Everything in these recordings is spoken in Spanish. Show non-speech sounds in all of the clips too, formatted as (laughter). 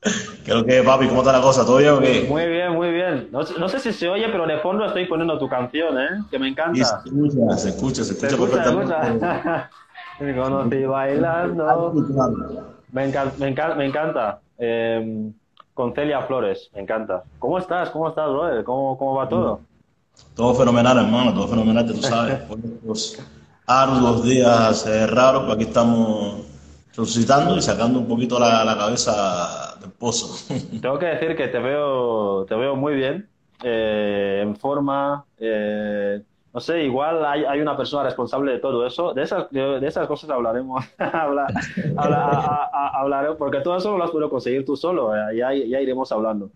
¿Qué es lo que papi? ¿Cómo está la cosa? ¿Todo bien o qué? Muy bien, muy bien. No, no, sé si se oye, pero de fondo estoy poniendo tu canción, ¿eh? Que me encanta. se escucha, se escucha, se escucha, se perfectamente. (laughs) me conocí bailando. Me, encanta, me encanta. Me encanta. Eh, con Celia Flores, me encanta. ¿Cómo estás? ¿Cómo estás, brother? ¿Cómo, cómo va todo? Todo fenomenal, hermano, todo fenomenal, tú sabes. (laughs) Por arduos días eh, raros, pues aquí estamos resucitando y sacando un poquito la, la cabeza (laughs) Tengo que decir que te veo, te veo muy bien, eh, en forma. Eh, no sé, igual hay, hay, una persona responsable de todo eso. De esas, de, esas cosas hablaremos. (laughs) hablar, hablaremos, porque todo eso no lo podido conseguir tú solo. Eh, ya, ya iremos hablando.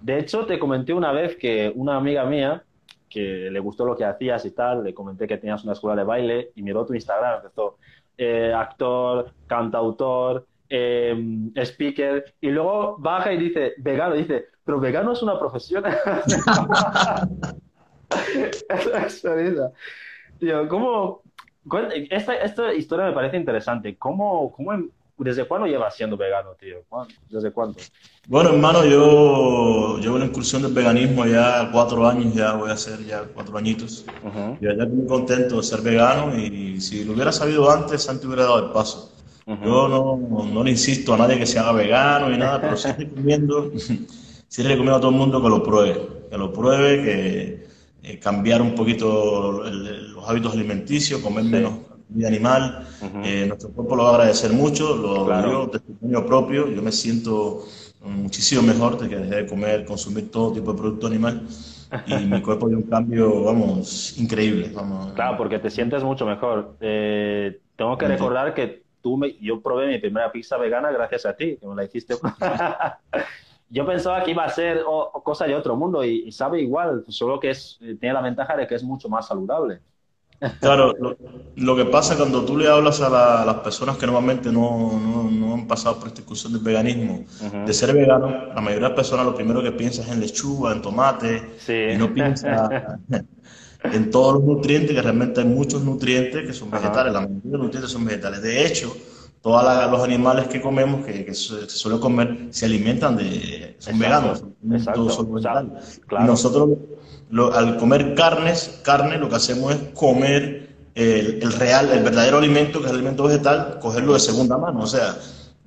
De hecho, te comenté una vez que una amiga mía, que le gustó lo que hacías y tal, le comenté que tenías una escuela de baile y miró tu Instagram, empezó, eh, actor, cantautor, eh, speaker, y luego baja y dice, vegano, dice, pero vegano es una profesión. (laughs) Tío, ¿cómo? Esta, esta historia me parece interesante. ¿Cómo, cómo, ¿Desde cuándo llevas siendo vegano, tío? ¿Desde cuándo? Bueno, hermano, yo llevo la incursión del veganismo ya cuatro años, ya voy a hacer ya cuatro añitos. Y ya estoy muy contento de ser vegano y si lo hubiera sabido antes, antes hubiera dado el paso. Yo no, no, le insisto a nadie que se haga vegano ni nada, pero sí recomiendo, sí recomiendo a todo el mundo que lo pruebe, que lo pruebe, que eh, cambiar un poquito los hábitos alimenticios, comer menos vida animal. Eh, nuestro cuerpo lo va a agradecer mucho, lo claro. yo, testimonio propio, yo me siento muchísimo mejor de que dejé de comer, consumir todo tipo de producto animal y (laughs) mi cuerpo dio un cambio, vamos, increíble. Vamos. Claro, porque te sientes mucho mejor. Eh, tengo que recordar que tú me, yo probé mi primera pizza vegana gracias a ti, que me la hiciste. (laughs) yo pensaba que iba a ser cosa de otro mundo y, sabe igual, solo que es, tiene la ventaja de que es mucho más saludable. Claro, lo, que pasa cuando tú le hablas a, las personas que normalmente no, no, han pasado por esta discusión del veganismo, de ser vegano, la mayoría de las personas lo primero que piensa es en lechuga, en tomate, y no piensa (laughs) en todos los nutrientes, que realmente hay muchos nutrientes que son vegetales, la mayoría de los nutrientes son vegetales. De hecho, todos los animales que comemos, que, se, suele comer, se alimentan de, son veganos, todos son vegetales. Y nosotros al comer carnes, carne, lo que hacemos es comer el, real, el verdadero alimento, que es el alimento vegetal, cogerlo de segunda mano. O sea,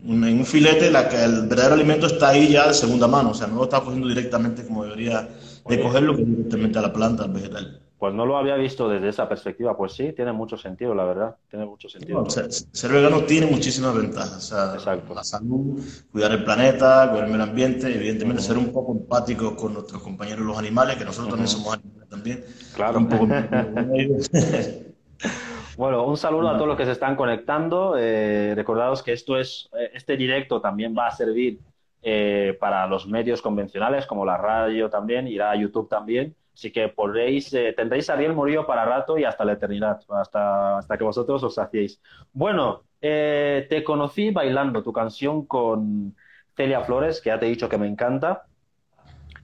en un filete la, el verdadero alimento está ahí ya de segunda mano. O sea, no lo está cogiendo directamente como debería de cogerlo, que directamente a la planta, al vegetal. Pues no lo había visto desde esa perspectiva. Pues sí, tiene mucho sentido, la verdad. Tiene mucho sentido. ser, vegano tiene muchísimas ventajas. O sea, Exacto. La salud, cuidar el planeta, cuidar el medio ambiente, evidentemente ser un poco empáticos con nuestros compañeros los animales, que nosotros también somos animales también. Claro. Un poco (laughs) bueno, un saludo a todos los que se están conectando. Eh, recordados que esto es, eh, este directo también va a servir eh, para los medios convencionales, como la radio también, irá a YouTube también. Así que podréis, eh, tendréis a Ariel Murillo para rato y hasta la eternidad, hasta, hasta que vosotros os hacéis. Bueno, eh, te conocí bailando tu canción con Celia Flores, que ya te he dicho que me encanta,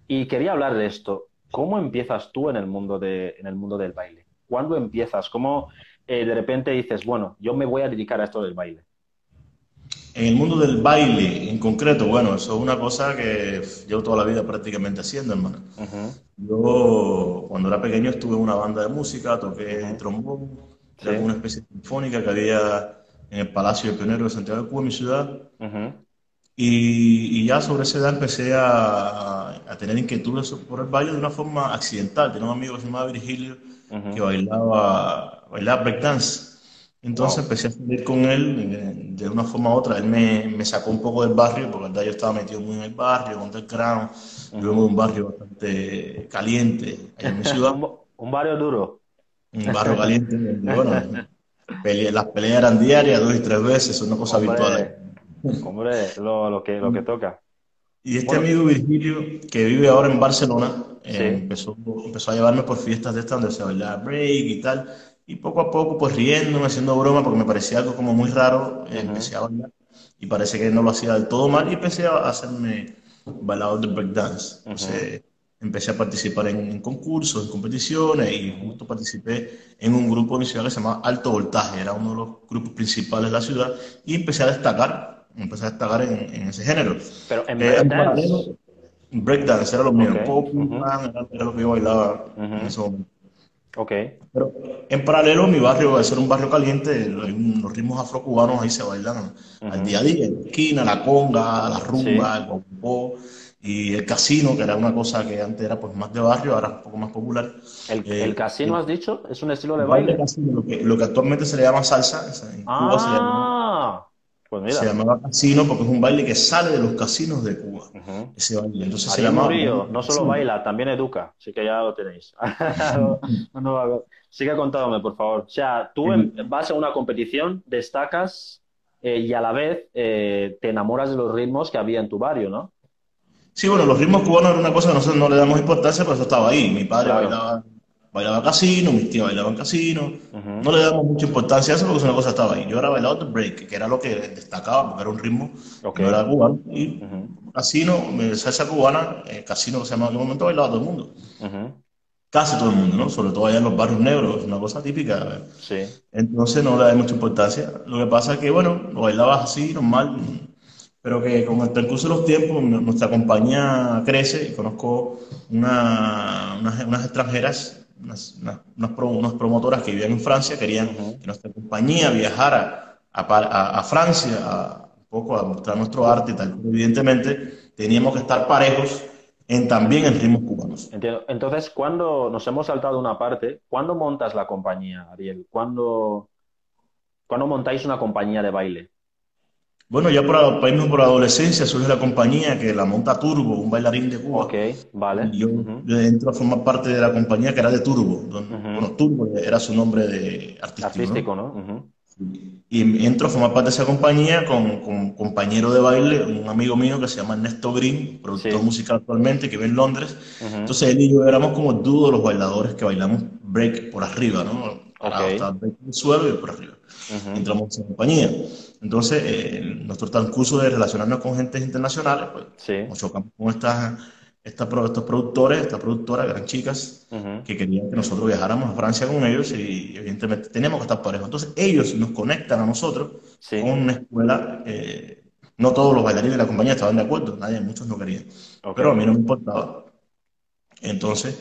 y quería hablar de esto. ¿Cómo empiezas tú en el mundo, de, en el mundo del baile? ¿Cuándo empiezas? ¿Cómo eh, de repente dices, bueno, yo me voy a dedicar a esto del baile? En el mundo del baile en concreto, bueno, eso es una cosa que llevo toda la vida prácticamente haciendo, hermano. Yo, cuando era pequeño, estuve en una banda de música, toqué trombón, una especie de sinfónica que había en el Palacio de Pionero de Santiago de Cuba, mi ciudad. y, ya sobre esa edad empecé a, a, tener inquietudes por el baile de una forma accidental. Tenía un amigo que se llamaba Virgilio que bailaba, bailaba breakdance. Entonces empecé a salir con él de, una forma u otra. Él me, me, sacó un poco del barrio, porque yo estaba metido muy en el barrio, con el crown. Yo vengo de un barrio bastante caliente en mi ciudad. (laughs) un barrio duro. Un barrio caliente. bueno, las peleas eran diarias, dos y tres veces, son una cosa habitual. Hombre, lo, lo, que, lo que toca. Y este amigo Virgilio, que vive ahora en Barcelona, eh, empezó, empezó a llevarme por fiestas de estas donde se bailaba break y tal. Y poco a poco, pues riéndome, haciendo broma, porque me parecía algo como muy raro, empecé a bailar. Y parece que no lo hacía del todo mal y empecé a hacerme bailador de breakdance. Entonces, empecé a participar en, concursos, en competiciones y justo participé en un grupo de mi ciudad que se llama Alto Voltaje, era uno de los grupos principales de la ciudad y empecé a destacar empecé a destacar en, en ese género. Pero en Eh, en breakdance. paralelo, breakdance era lo mío, pop, man, era, era lo que yo bailaba en Ujú. ese momento. Ok. Pero en paralelo, mi barrio, al ser un barrio caliente, los, ritmos afrocubanos ahí se bailan al Ujú. día a día, la esquina, la conga, la Sí. rumba, el guaguancó, y el casino, que era una cosa que antes era pues más de barrio, ahora es un poco más popular. ¿El, Eh, el casino has dicho? ¿Es un estilo de baile baile? casino, lo que, lo que actualmente se le llama salsa, en Cuba se llama, Pues se llamaba casino porque es un baile que sale de los casinos de Cuba, Ujú. ese baile. Entonces se Ariel llama Murillo no solo baila, también educa, así que ya lo tenéis. (laughs) No, no, sigue contándome, por favor. O sea, tú vas a una competición, destacas eh, y a la vez eh, te enamoras de los ritmos que había en tu barrio, ¿no? Sí, bueno, los ritmos cubanos era una cosa que nosotros no le damos importancia, pero eso estaba ahí. Mi padre Claro. bailaba, bailaba casino, mis tías bailaban casino. No le damos mucha importancia a eso porque es una cosa que estaba ahí. Yo era bailado de break, que era lo que destacaba, porque era un ritmo Ok. que no era cubano. Y casino, salsa cubana, eh, casino que se llama en aquel momento, bailaba todo el mundo. Casi todo el mundo, ¿no? Sobre todo allá en los barrios negros, es una cosa típica. Sí. Entonces no le da mucha importancia. Lo que pasa es que, bueno, lo bailabas así, normal, pero que con el transcurso de los tiempos nuestra compañía crece y conozco una- unas, unas extranjeras, unas, unas, unas pro- unas promotoras que vivían en Francia, querían que nuestra compañía viajara a, a- a Francia a, un poco a mostrar nuestro arte y tal. Evidentemente teníamos que estar parejos en, también en ritmos cubanos. Entiendo. Entonces, cuando nos hemos saltado una parte, ¿cuándo montas la compañía, Ariel? ¿Cuándo, cuándo montáis una compañía de baile? Bueno, ya por, para por adolescencia surge la compañía que la monta Turbo, un bailarín de Cuba. Ok, vale. Y yo, Ujú. yo entro a formar parte de la compañía que era de Turbo. donde- Ujú. Bueno, Turbo era su nombre de artístico, Artístico, ¿no? ¿no? Ujú. Y entro a formar parte de esa compañía con, con un compañero de baile, un amigo mío que se llama Ernesto Green, productor Sí. musical actualmente, que vive en Londres. Entonces él y yo éramos como el dúo de los bailadores que bailamos break por arriba, ¿no? Parado, Ok. estaba el break el suelo y por arriba. Ujú. Entramos en compañía. Entonces, eh, nuestro transcurso de relacionarnos con gentes internacionales, pues Sí. nos chocamos con estas, estos productores, estas productoras, eran chicas, Ujú. que querían que nosotros viajáramos a Francia con ellos y evidentemente teníamos que estar parejos. Entonces ellos nos conectan a nosotros Sí. con una escuela. eh, no todos los bailarines de la compañía estaban de acuerdo, nadie, muchos no querían, Ok. pero a mí no me importaba. Entonces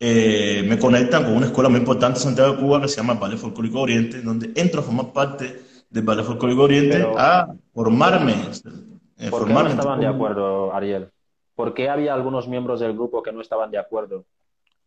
eh, me conectan con una escuela muy importante en Santiago de Cuba que se llama el Ballet Folclórico Oriente, donde entro a formar parte del Ballet Folclórico Oriente Pero- a formarme. eh, ¿Por qué no formarme estaban de acuerdo, Ariel? ¿Por qué había algunos miembros del grupo que no estaban de acuerdo?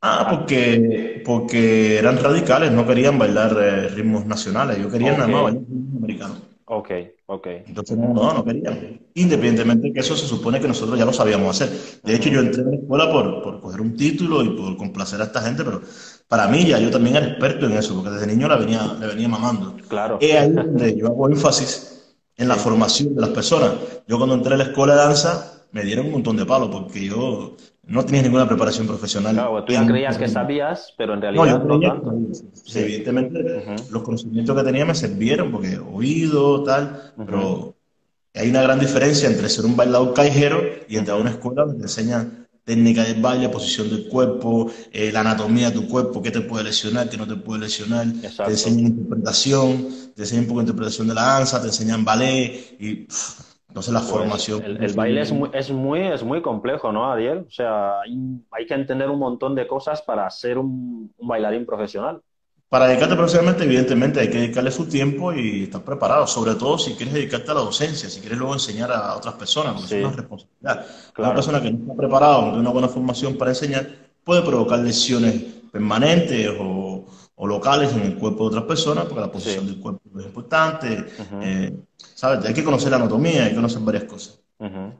Ah, porque, porque eran radicales, no querían bailar eh, ritmos nacionales, ellos querían nada más bailar ritmos americanos. Ok, ok. Entonces no, no, querían. Independientemente de que eso se supone que nosotros ya lo sabíamos hacer. De hecho, yo entré en la escuela por, por coger un título y por complacer a esta gente, pero para mí ya yo también era experto en eso, porque desde niño la venía, le venía mamando. Claro. Es ahí donde yo hago énfasis en la formación de las personas. Yo cuando entré a la escuela de danza me dieron un montón de palos porque yo no tenía ninguna preparación profesional. Claro, tú ya creías que sabías, pero en No, realidad no tanto. que sí, evidentemente los conocimientos que tenía me sirvieron porque oído, tal, pero hay una gran diferencia entre ser un bailador callejero y entrar a una escuela donde te enseñan técnica del baile, posición del cuerpo, eh, la anatomía de tu cuerpo, qué te puede lesionar, qué no te puede lesionar, Exacto. te enseñan interpretación, te enseñan un poco de interpretación de la danza, te enseñan ballet y pff, entonces la Pues, formación. el, el baile es muy, es muy, es muy complejo, ¿no, Ariel? O sea, hay, hay que entender un montón de cosas para ser un, un bailarín profesional. Para dedicarte profesionalmente, evidentemente hay que dedicarle su tiempo y estar preparado, sobre todo si quieres dedicarte a la docencia, si quieres luego enseñar a otras personas, porque Sí. es una responsabilidad. Claro. Una persona que no está preparada no tiene una buena formación para enseñar puede provocar lesiones permanentes o, o locales en el cuerpo de otras personas, porque la posición Sí. del cuerpo es importante. Ujú. eh, ¿sabes? Hay que conocer la anatomía, hay que conocer varias cosas. Ujú.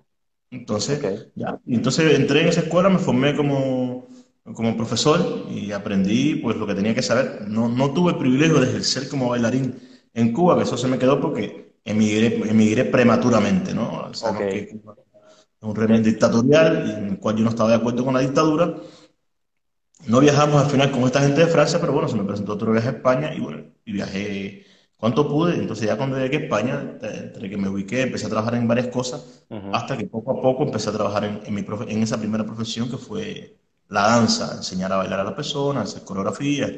Entonces, Ok. ya. Y entonces entré en esa escuela, me formé como, como profesor y aprendí pues lo que tenía que saber. No, no tuve el privilegio de ejercer como bailarín en Cuba, que eso se me quedó porque emigré, emigré prematuramente, ¿no? Sabemos Ok. que Cuba es un régimen dictatorial en el cual yo no estaba de acuerdo con la dictadura. No viajamos al final con esta gente de Francia, pero bueno, se me presentó otro viaje a España y bueno, y viajé cuanto pude. Entonces ya cuando llegué a España, entre que me ubiqué, empecé a trabajar en varias cosas, Ujú. hasta que poco a poco empecé a trabajar en, en mi profe- en esa primera profesión que fue la danza, enseñar a bailar a las personas, hacer coreografías,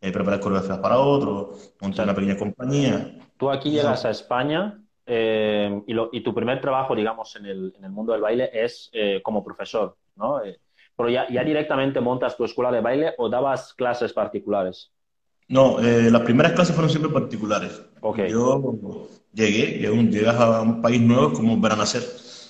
eh, preparar coreografías para otros, montar una pequeña compañía. Tú aquí llegas a España eh, y, tu primer trabajo, digamos, en el, mundo del baile es eh, como profesor, ¿no? Eh, pero ya, directamente montas tu escuela de baile o dabas clases particulares? No, las primeras clases fueron siempre particulares. Okay. Yo llegué, llegas a un país nuevo como para nacer.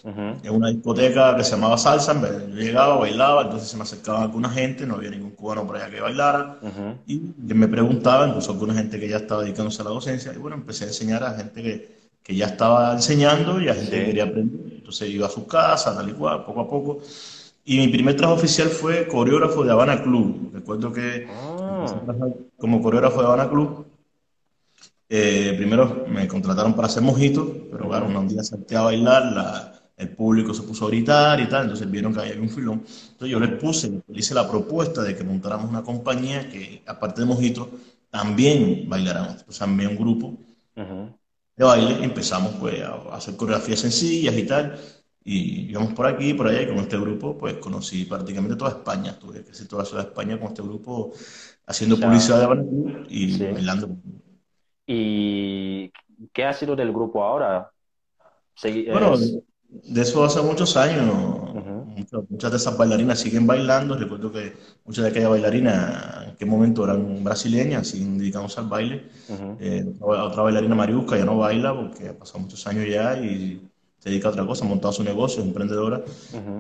En una discoteca que se llamaba Salsa, yo llegaba, bailaba, entonces se me acercaba alguna gente, no había ningún cubano por allá que bailara, y me preguntaba, incluso alguna gente que ya estaba dedicándose a la docencia, y bueno, empecé a enseñar a gente que, que ya estaba enseñando y a gente que quería aprender. Entonces iba a su casa, tal y cual, poco a poco. Y mi primer trabajo oficial fue coreógrafo de Habana Club. Recuerdo que ah. como coreógrafo de Habana Club, eh, primero me contrataron para hacer mojitos, pero claro, un día salté a bailar, la, el público se puso a gritar y tal, entonces vieron que había un filón. Entonces yo les puse, les hice la propuesta de que montáramos una compañía que, aparte de mojitos, también bailáramos. Pues también un grupo de baile, empezamos pues a hacer coreografías sencillas y tal, y íbamos por aquí, por allá, y con este grupo pues conocí prácticamente toda España, estuve casi toda la ciudad de España con este grupo haciendo publicidad de y bailando. ¿Y qué ha sido del grupo ahora? bueno, de eso hace muchos años. muchas, de esas bailarinas siguen bailando. Recuerdo que muchas de aquellas bailarinas en qué momento eran brasileñas, siguen dedicamos al baile. Eh, otra, bailarina mariusca ya no baila porque ha pasado muchos años ya y se dedica a otra cosa, ha montado su negocio, es emprendedora.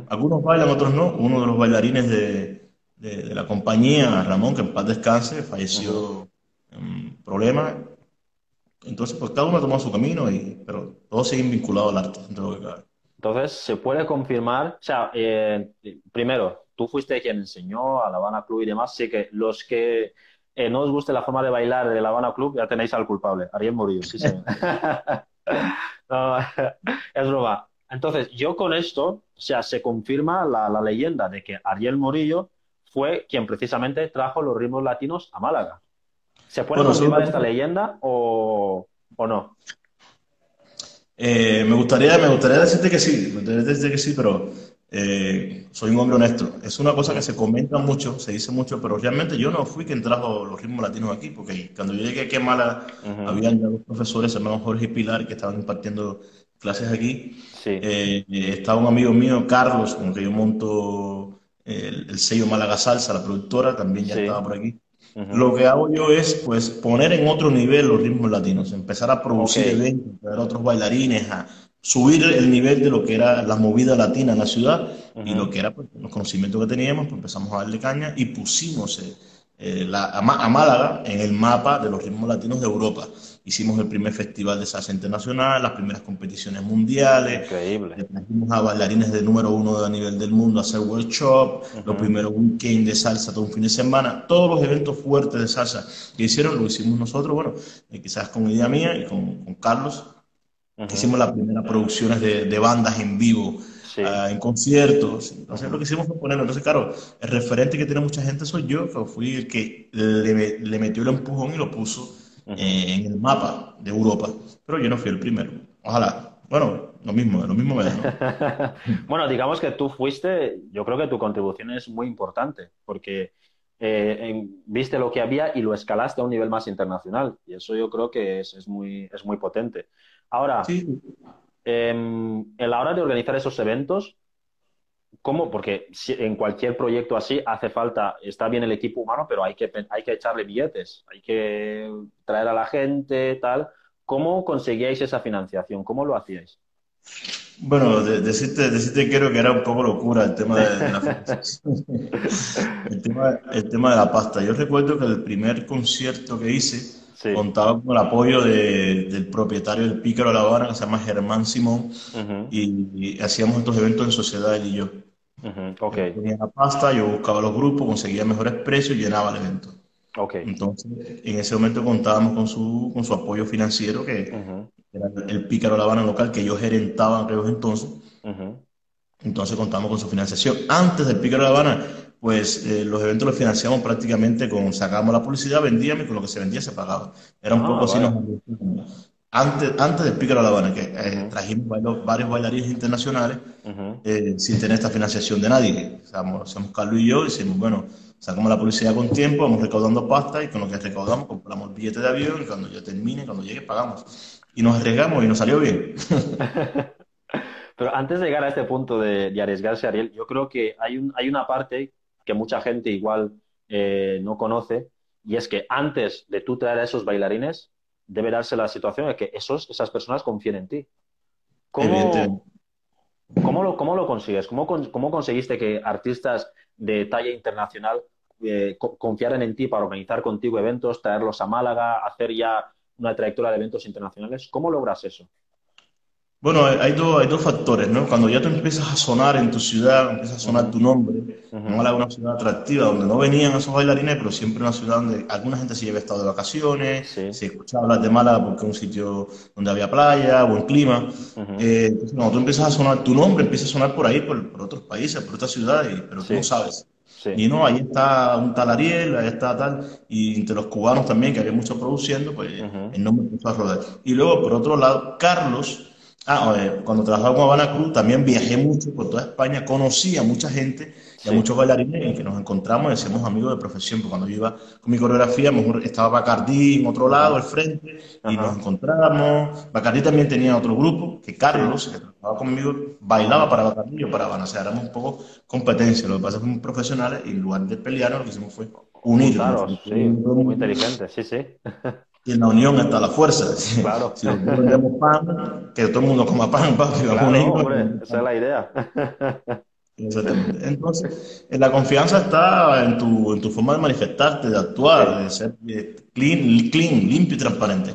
Algunos bailan, otros no. Uno de los bailarines de, de, la compañía, Ramón, que en paz descanse, falleció en problemas. Entonces, pues cada uno ha tomado su camino, y, pero todos siguen vinculados al arte, dentro de lo que entonces, se puede confirmar, o sea, eh, primero, tú fuiste quien enseñó a La Habana Club y demás, así que los que eh, no os guste la forma de bailar de La Habana Club, ya tenéis al culpable, Ariel Murillo, sí, señor. (laughs) es broma. Entonces, yo con esto, o sea, se confirma la, leyenda de que Ariel Murillo fue quien precisamente trajo los ritmos latinos a Málaga. ¿Se puede confirmar esta leyenda o, o no? Eh, me, gustaría, me gustaría decirte que sí, me gustaría decirte que sí, pero eh, soy un hombre honesto. Es una cosa que se comenta mucho, se dice mucho, pero realmente yo no fui quien trajo los ritmos latinos aquí, porque cuando yo llegué aquí a Mala, habían dos profesores, hermanos Jorge y Pilar, que estaban impartiendo clases aquí. Eh, estaba un amigo mío, Carlos, con que yo monto el, sello Málaga Salsa, la productora, también ya estaba por aquí. Lo que hago yo es pues poner en otro nivel los ritmos latinos, empezar a producir eventos, a otros bailarines, a subir el nivel de lo que era la movida latina en la ciudad y lo que era pues, los conocimientos que teníamos, pues empezamos a darle caña y pusimos eh, eh, a, Málaga en el mapa de los ritmos latinos de Europa. Hicimos el primer festival de salsa internacional, las primeras competiciones mundiales. Increíble. trajimos a bailarines de número uno a nivel del mundo a hacer workshop, los primeros weekend de salsa todo un fin de semana. Todos los eventos fuertes de salsa que hicieron lo hicimos nosotros, bueno, eh, quizás con idea mía y con, Carlos. Hicimos las primeras producciones de, de bandas en vivo Ah, en conciertos. Entonces, lo que hicimos fue ponerlo. Entonces, claro, el referente que tiene mucha gente soy yo, que fui el que le, le metió el empujón y lo puso eh, en el mapa de Europa. Pero yo no fui el primero. Ojalá. Bueno, lo mismo, lo mismo me da, (laughs) bueno, digamos que tú fuiste, yo creo que tu contribución es muy importante, porque eh, viste lo que había y lo escalaste a un nivel más internacional. Y eso yo creo que es, es muy, es muy potente. Ahora, sí. Em, en la hora de organizar esos eventos, ¿cómo? Porque en cualquier proyecto así hace falta, está bien el equipo humano, pero hay que, hay que echarle billetes, hay que traer a la gente, tal. ¿Cómo conseguíais esa financiación? ¿Cómo lo hacíais? Bueno, decirte, decirte quiero que era un poco locura el tema de, la (laughs) el, tema, el tema de la pasta. Yo recuerdo que el primer concierto que hice, Contaba con el apoyo del propietario del Pícaro de La Habana, que se llama Germán Simón, y, hacíamos estos eventos en sociedad él y yo. Tenía la pasta, yo buscaba los grupos, conseguía mejores precios y llenaba el evento. Entonces, en ese momento contábamos con su, con su apoyo financiero, que era el Pícaro de La Habana local, que yo gerentaba en aquellos entonces. Entonces contamos con su financiación. Antes del Pícaro de La Habana, pues eh, los eventos los financiamos prácticamente con, sacábamos la publicidad, vendíamos y con lo que se vendía se pagaba. Era un ah, poco así. Antes, antes del Pícaro La Habana, que eh, trajimos varios, bailarines internacionales eh, sin tener esta financiación de nadie. O hacemos Carlos y yo y decimos, bueno, sacamos la publicidad con tiempo, vamos recaudando pasta y con lo que recaudamos compramos el billete de avión y cuando yo termine, cuando llegue, pagamos. y nos arriesgamos y nos salió bien. (laughs) Pero antes de llegar a este punto de, arriesgarse, Ariel, yo creo que hay, un, hay una parte que mucha gente igual eh, no conoce, y es que antes de tú traer a esos bailarines, debe darse la situación de que esos, esas personas confíen en ti. ¿Cómo, ¿cómo, lo, cómo lo consigues? ¿Cómo, ¿Cómo conseguiste que artistas de talla internacional eh, confiaran en ti para organizar contigo eventos, traerlos a Málaga, hacer ya una trayectoria de eventos internacionales? ¿Cómo logras eso? Bueno, hay, dos, hay dos factores, ¿no? Cuando ya tú empiezas a sonar en tu ciudad, empiezas a sonar tu nombre, uh una ciudad atractiva, donde no venían esos bailarines, pero siempre una ciudad donde alguna gente se lleva estado de vacaciones, se escuchaba hablar de Málaga porque es un sitio donde había playa, buen clima. Eh, entonces, cuando tú empiezas a sonar tu nombre, empiezas a sonar por ahí, por, otros países, por otras ciudades, pero tú no sabes. Y no, ahí está un tal Ariel, ahí está tal, y entre los cubanos también, que había mucho produciendo, pues el nombre empezó a rodar. Y luego, por otro lado, Carlos Ah, cuando trabajaba con Habana Cruz también viajé mucho por toda España, conocí a mucha gente y a muchos bailarines en que nos encontramos y hacíamos amigos de profesión. Porque cuando yo iba con mi coreografía, mejor estaba Bacardí en otro lado, al frente, y nos encontramos. Bacardí también tenía otro grupo, que Carlos, que trabajaba conmigo, bailaba para Bacardí y yo para Habana. O sea, éramos un poco competencia. Lo que pasa es que fuimos profesionales y en lugar de pelearnos, lo que hicimos fue unirnos. Claro, sí, muy inteligente, sí, sí. (laughs) Y en la unión está la fuerza. (laughs) Claro. Si vendemos pan, que todo el mundo coma pan, (laughs) papi. Claro, hombre, esa es la idea. (laughs) Entonces, la confianza está en tu, en tu forma de manifestarte, de actuar, de ser eh, clean, clean, limpio y transparente.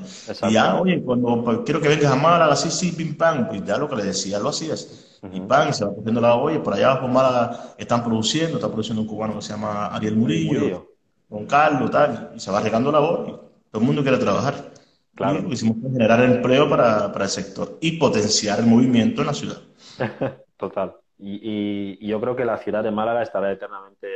Y ya, oye, cuando pues, quiero que vengas a Málaga, sí, sí, pim, pam, pues ya lo que le decía, lo hacías. Y pan, se va cogiendo la olla, por allá por Málaga están produciendo, está produciendo un cubano que se llama Ariel Murillo, con Carlos, tal, y se va regando la voz todo el mundo quiere trabajar. Claro. Hicimos generar empleo para, para, el sector y potenciar el movimiento en la ciudad. (laughs) Total. Y, y, yo creo que la ciudad de Málaga estará eternamente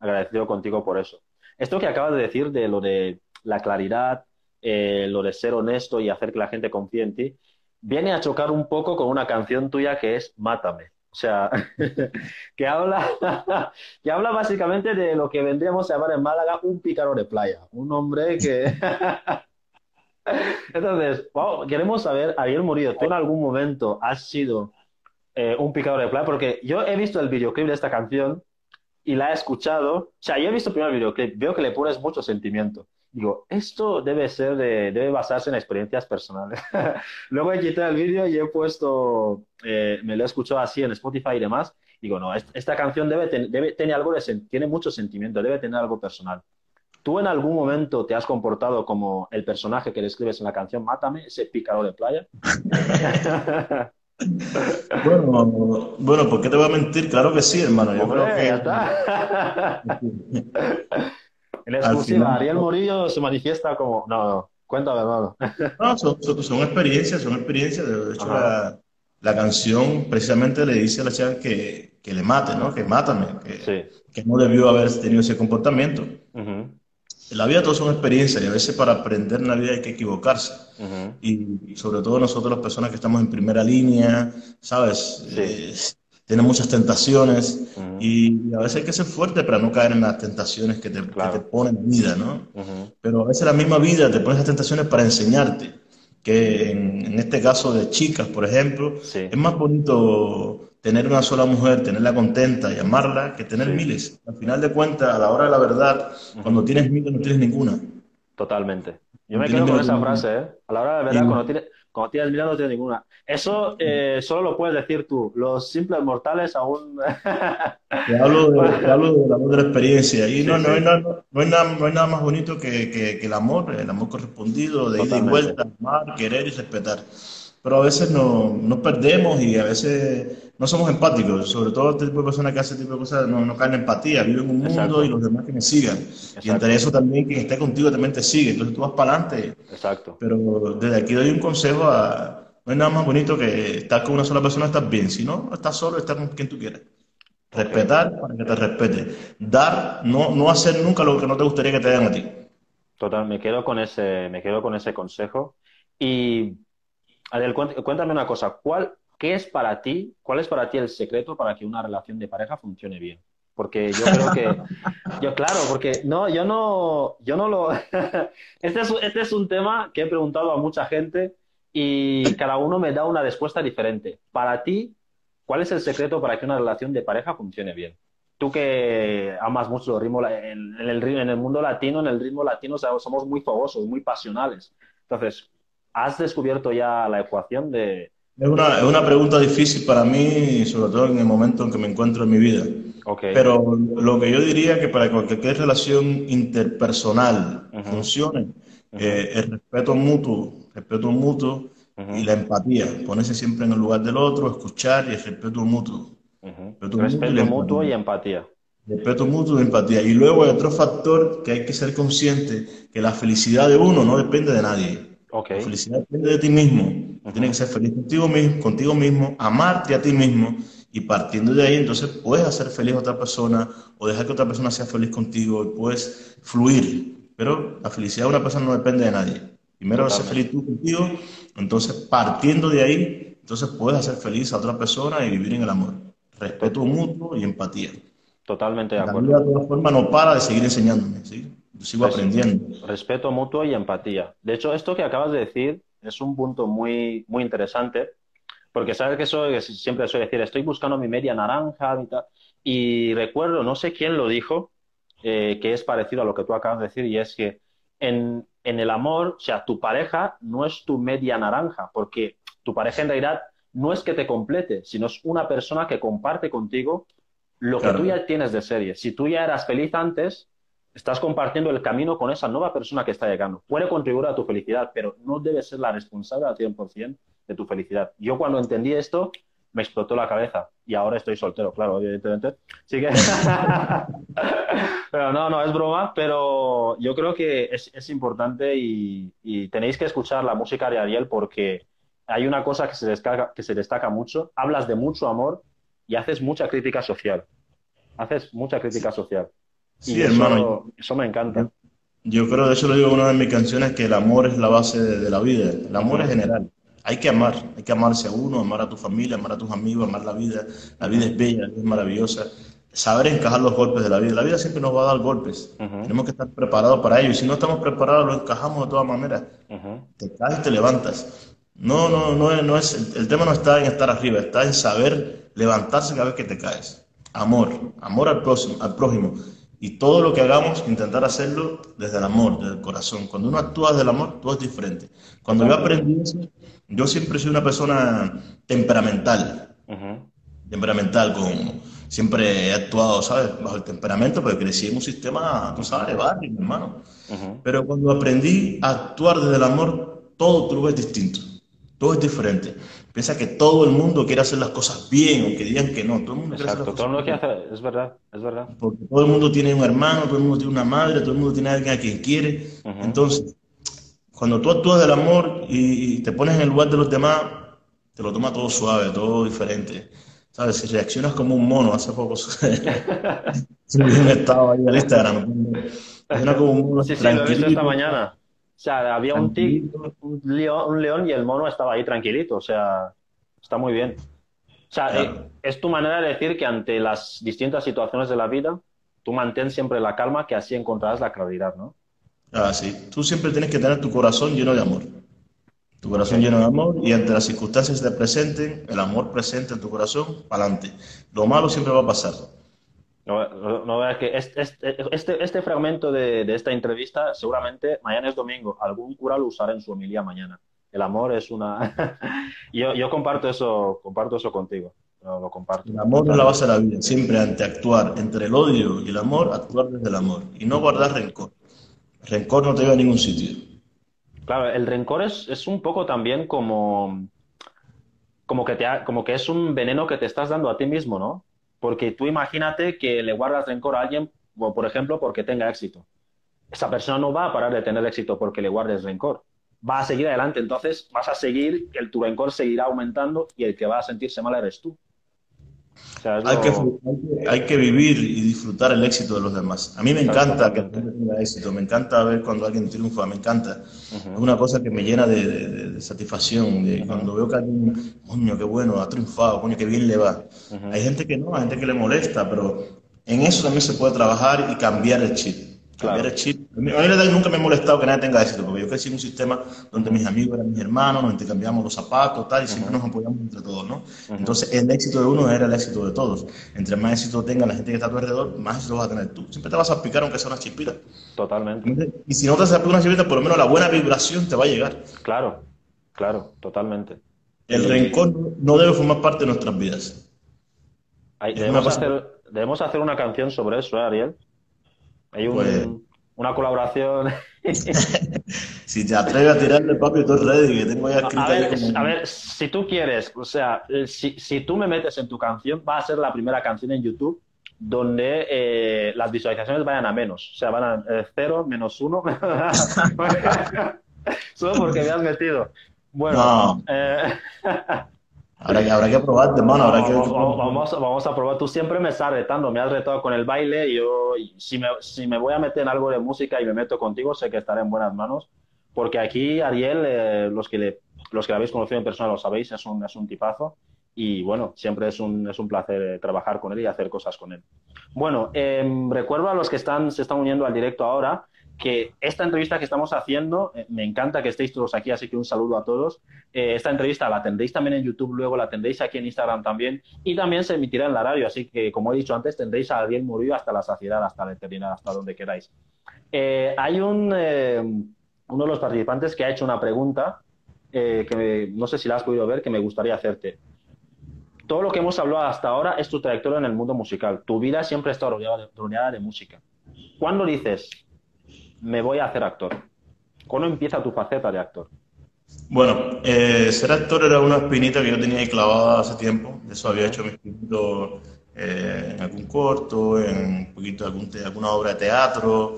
agradecido contigo por eso. Esto que acabas de decir de lo de la claridad, eh, lo de ser honesto y hacer que la gente confíe en ti, viene a chocar un poco con una canción tuya que es Mátame. O sea, (laughs) que habla, (laughs) que habla básicamente de lo que vendríamos a llamar en Málaga un pícaro de playa. Un hombre que. (laughs) Entonces, queremos saber, Ariel Murillo, ¿tú en algún momento has sido eh, un pícaro de playa? Porque yo he visto el videoclip de esta canción y la he escuchado. O sea, yo he visto el videoclip, veo que le pones mucho sentimiento digo, esto debe ser de, debe basarse en experiencias personales. (laughs) Luego he quitado el vídeo y he puesto, eh, me lo he escuchado así en Spotify y demás. Digo, no, esta canción debe, debe tener algo de, tiene mucho sentimiento, debe tener algo personal. ¿Tú en algún momento te has comportado como el personaje que describes en la canción Mátame, ese pícaro de playa? (laughs) bueno, bueno, ¿por qué te voy a mentir? Claro que sí, hermano. Yo creo que... (laughs) En exclusiva, Ariel Murillo se manifiesta como. No, no, cuéntame, hermano. (laughs) No, son, son, experiencias, son experiencias. De hecho, la, la, canción precisamente le dice a la chica que, que le mate, ¿no? Que mátame, que, que no debió haber tenido ese comportamiento. En la vida todo son experiencias y a veces para aprender en la vida hay que equivocarse. y, sobre todo nosotros las personas que estamos en primera línea, ¿sabes? Eh, tiene muchas tentaciones y a veces hay que ser fuerte para no caer en las tentaciones que te, te ponen vida, ¿no? Pero a veces la misma vida te pone esas tentaciones para enseñarte, que en, este caso de chicas, por ejemplo, es más bonito tener una sola mujer, tenerla contenta y amarla, que tener miles. Al final de cuentas, a la hora de la verdad, cuando tienes miles no tienes ninguna. Totalmente. Yo me quedo con esa frase, ¿eh? A la hora de la verdad, cuando tienes cuando tienes mirando no tienes ninguna. Eso eh, solo lo puedes decir tú. Los simples mortales aún... te, hablo de, (laughs) hablo de, la, la experiencia. Y no, no, hay nada, no, hay nada, no hay nada más bonito que, que, que, el amor, el amor correspondido, de ida y vuelta, amar, querer y respetar pero a veces nos, nos, perdemos y a veces no somos empáticos. Sobre todo este tipo de personas que hacen este tipo de cosas no, no caen en empatía, viven un mundo y los demás que me sigan. Y entre eso también quien esté contigo también te sigue. Entonces tú vas para adelante. Exacto. Pero desde aquí doy un consejo a... No hay nada más bonito que estar con una sola persona, estar bien. Si no, estás solo, estar con quien tú quieras. Respetar para que te respete. Dar, no, no hacer nunca lo que no te gustaría que te hagan a ti. Total, me quedo con ese, me quedo con ese consejo. Y Adel, cuéntame una cosa, ¿cuál, ¿qué es para ti, cuál es para ti el secreto para que una relación de pareja funcione bien? Porque yo (laughs) creo que, yo claro, porque no, yo no, yo no lo, (laughs) este es, este es un tema que he preguntado a mucha gente y cada uno me da una respuesta diferente. Para ti, ¿cuál es el secreto para que una relación de pareja funcione bien? Tú que amas mucho el ritmo, en, el, en el mundo latino, en el ritmo latino somos muy fogosos, muy pasionales. Entonces, ¿has descubierto ya la ecuación de... Es una, es una pregunta difícil para mí, sobre todo en el momento en que me encuentro en mi vida. Pero lo que yo diría que para que cualquier relación interpersonal funcione, eh, el respeto mutuo, respeto mutuo y la empatía, ponerse siempre en el lugar del otro, escuchar y el respeto mutuo. Respeto, mutuo, y, empatía. Respeto mutuo y empatía. Y luego hay otro factor que hay que ser consciente, que la felicidad de uno no depende de nadie. La felicidad depende de ti mismo. Tienes que ser feliz contigo mismo, contigo mismo, amarte a ti mismo y partiendo de ahí, entonces puedes hacer feliz a otra persona o dejar que otra persona sea feliz contigo y puedes fluir. Pero la felicidad de una persona no depende de nadie. Primero ser feliz tú contigo, entonces partiendo de ahí, entonces puedes hacer feliz a otra persona y vivir en el amor. Respeto mutuo y empatía. Totalmente de acuerdo. La vida de todas formas no para de seguir enseñándome, ¿sí? Yo sigo aprendiendo. Respeto mutuo y empatía. De hecho, esto que acabas de decir es un punto muy, muy interesante porque sabes que eso siempre suele decir, estoy buscando mi media naranja y tal. Y recuerdo, no sé quién lo dijo, eh, que es parecido a lo que tú acabas de decir, y es que en, en, el amor, o sea, tu pareja no es tu media naranja, porque tu pareja en realidad no es que te complete, sino es una persona que comparte contigo lo que tú ya tienes de serie. Si tú ya eras feliz antes, estás compartiendo el camino con esa nueva persona que está llegando. Puede contribuir a tu felicidad, pero no debe ser la responsable al 100% de tu felicidad. Yo cuando entendí esto, me explotó la cabeza. Y ahora estoy soltero, claro, evidentemente. Sí que... (laughs) pero no, no, es broma, pero yo creo que es, es importante y, y, tenéis que escuchar la música de Ariel porque hay una cosa que se, destaca, que se destaca mucho. Hablas de mucho amor y haces mucha crítica social. Haces mucha crítica social. Sí, hermano. Eso me encanta. Yo creo, de hecho lo digo en una de mis canciones, que el amor es la base de, la vida. El amor es general. Hay que amar, hay que amarse a uno, amar a tu familia, amar a tus amigos, amar la vida. La vida es bella, es maravillosa. Saber encajar los golpes de la vida. La vida siempre nos va a dar golpes. Tenemos que estar preparados para ello. Y si no estamos preparados, lo encajamos de todas maneras. Te caes y te levantas. No, no, no, es, no es, el tema no está en estar arriba, está en saber levantarse cada vez que te caes. Amor, amor al próximo, al prójimo. Y todo lo que hagamos, intentar hacerlo desde el amor, desde el corazón. Cuando uno actúa desde el amor, todo es diferente. Cuando yo aprendí eso, yo siempre soy una persona temperamental. Temperamental, con, siempre he actuado, ¿sabes? Bajo el temperamento, porque crecí en un sistema, tú sabes, de barrio, mi hermano. Pero cuando aprendí a actuar desde el amor, todo tú lo ves distinto. Todo es diferente. Piensa que todo el mundo quiere hacer las cosas bien, aunque digan que no. Todo el mundo quiere hacer todo el mundo quiere hacer, es verdad, es verdad. Porque todo el mundo tiene un hermano, todo el mundo tiene una madre, todo el mundo tiene a alguien a quien quiere. Entonces, cuando tú actúas del amor y, te pones en el lugar de los demás, te lo toma todo suave, todo diferente. ¿Sabes? Si reaccionas como un mono, hace poco estaba ahí al Instagram. Reacciona como un mono sí, sí, lo he visto esta mañana. O sea, había un, un, león, y el mono estaba ahí tranquilito. O sea, está muy bien. O sea, eh, es tu manera de decir que ante las distintas situaciones de la vida, tú mantén siempre la calma, que así encontrarás la claridad, ¿no? Ah, sí. Tú siempre tienes que tener tu corazón lleno de amor. Tu corazón lleno de amor y ante las circunstancias que te presenten, el amor presente en tu corazón, para adelante. Lo malo siempre va a pasar. No, no, es que este, este, este fragmento de, de, esta entrevista, seguramente mañana es domingo, algún cura lo usará en su homilía mañana. El amor es una... (laughs) yo, yo comparto eso comparto eso contigo. Lo, comparto. El amor es la base de la vida, siempre ante actuar entre el odio y el amor, actuar desde el amor y no guardar rencor rencor no te lleva a ningún sitio. Claro, el rencor es, es un poco también como, como, que te como que es un veneno que te estás dando a ti mismo, ¿no? Porque tú imagínate que le guardas rencor a alguien, por ejemplo, porque tenga éxito. Esa persona no va a parar de tener éxito porque le guardes rencor. Va a seguir adelante, entonces vas a seguir, el, tu rencor seguirá aumentando y el que va a sentirse mal eres tú hay, que, hay, que, vivir y disfrutar el éxito de los demás. A mí me encanta que tenga éxito, me encanta ver cuando alguien triunfa, me encanta. Es una cosa que me llena de, satisfacción, de cuando veo que alguien, coño, qué bueno, ha triunfado, coño, qué bien le va. Hay gente que no, hay gente que le molesta, pero en eso también se puede trabajar y cambiar el chip. Cambiar el chip A mí, nunca me ha molestado que nadie tenga éxito, porque yo crecí en un sistema donde mis amigos eran mis hermanos, nos intercambiamos los zapatos, tal, y siempre nos apoyamos entre todos, ¿no? Entonces, el éxito de uno era el éxito de todos. Entre más éxito tenga la gente que está a tu alrededor, más éxito vas a tener tú. Siempre te vas a picar aunque sea una chispita. Totalmente. Y si no te picar una chispita, por lo menos la buena vibración te va a llegar. Claro, claro, totalmente. El rencor no debe formar parte de nuestras vidas. debemos, hacer, debemos hacer una canción sobre eso, ¿eh, Ariel? Hay un, pues, una colaboración. (laughs) si te atreves a tirarle papi, tú ready, que tengo ya escrito a ver, a ver, si tú quieres, o sea, si, si, tú me metes en tu canción, va a ser la primera canción en YouTube donde eh, las visualizaciones vayan a menos. O sea, van a eh, cero, menos uno. (laughs) (laughs) Solo porque me has metido. Bueno, no. eh... Habrá que, habrá que probar, hermano. Habrá que... Vamos, vamos, a probar. Tú siempre me estás retando, me has retado con el baile. Y yo, si me, si me voy a meter en algo de música y me meto contigo, sé que estaré en buenas manos. Porque aquí, Ariel, eh, los, que le, los que habéis conocido en persona lo sabéis, es un, es un tipazo. Y bueno, siempre es un, es un placer eh, trabajar con él y hacer cosas con él. Bueno, em, recuerdo a los que están, se están uniendo al directo ahora que esta entrevista que estamos haciendo, eh, me encanta que estéis todos aquí, así que un saludo a todos. Eh, esta entrevista la tendréis también en YouTube, luego la tendréis aquí en Instagram también, y también se emitirá en la radio, así que, como he dicho antes, tendréis a Ariel Murillo hasta la saciedad, hasta la eternidad, hasta donde queráis. Eh, hay un, uno de los participantes que ha hecho una pregunta, que no sé si la has podido ver, que me gustaría hacerte. Todo lo que hemos hablado hasta ahora es tu trayectoria en el mundo musical. Tu vida siempre está rodeada de, rodeada de música. ¿Cuándo dices, me voy a hacer actor? ¿Cuándo empieza tu faceta de actor? Bueno, eh, ser actor era una espinita que yo tenía ahí clavada hace tiempo. Eso había hecho mis pinitos eh, en algún corto, en un poquito algún alguna obra de teatro,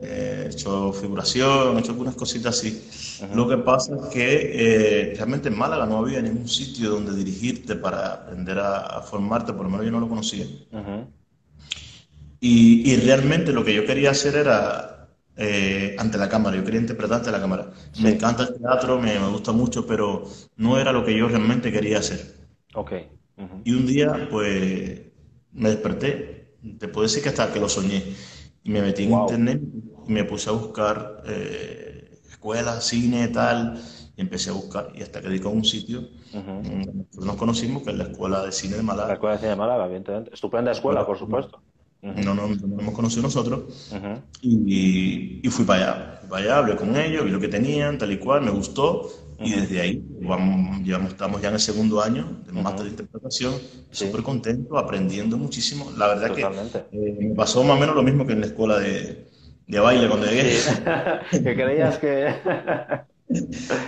eh, he hecho figuración, he hecho algunas cositas así. Lo que pasa es que realmente en Málaga no había ningún sitio donde dirigirte para aprender a, formarte, por lo menos yo no lo conocía. y, y realmente lo que yo quería hacer era eh, ante la cámara, yo quería interpretar ante la cámara. Me encanta el teatro, me, me, gusta mucho, pero no era lo que yo realmente quería hacer. Ok. Y un día, pues, me desperté, te puedo decir que hasta que lo soñé, y me metí en internet y me puse a buscar eh, escuelas, cine, tal, y empecé a buscar, y hasta que di con un sitio, nos conocimos, que es la Escuela de Cine de Málaga. La Escuela de Cine de Málaga, evidentemente. Estupenda escuela, por supuesto. No, no, no nos hemos conocido nosotros. y, y, fui para allá. Fui para allá, hablé con ellos, vi lo que tenían, tal y cual, me gustó. Y desde ahí, vamos, llevamos, estamos ya en el segundo año de máster de interpretación, súper contento, aprendiendo muchísimo. La verdad que eh, me pasó más o menos lo mismo que en la escuela de, de baile cuando llegué. (laughs) que creías que...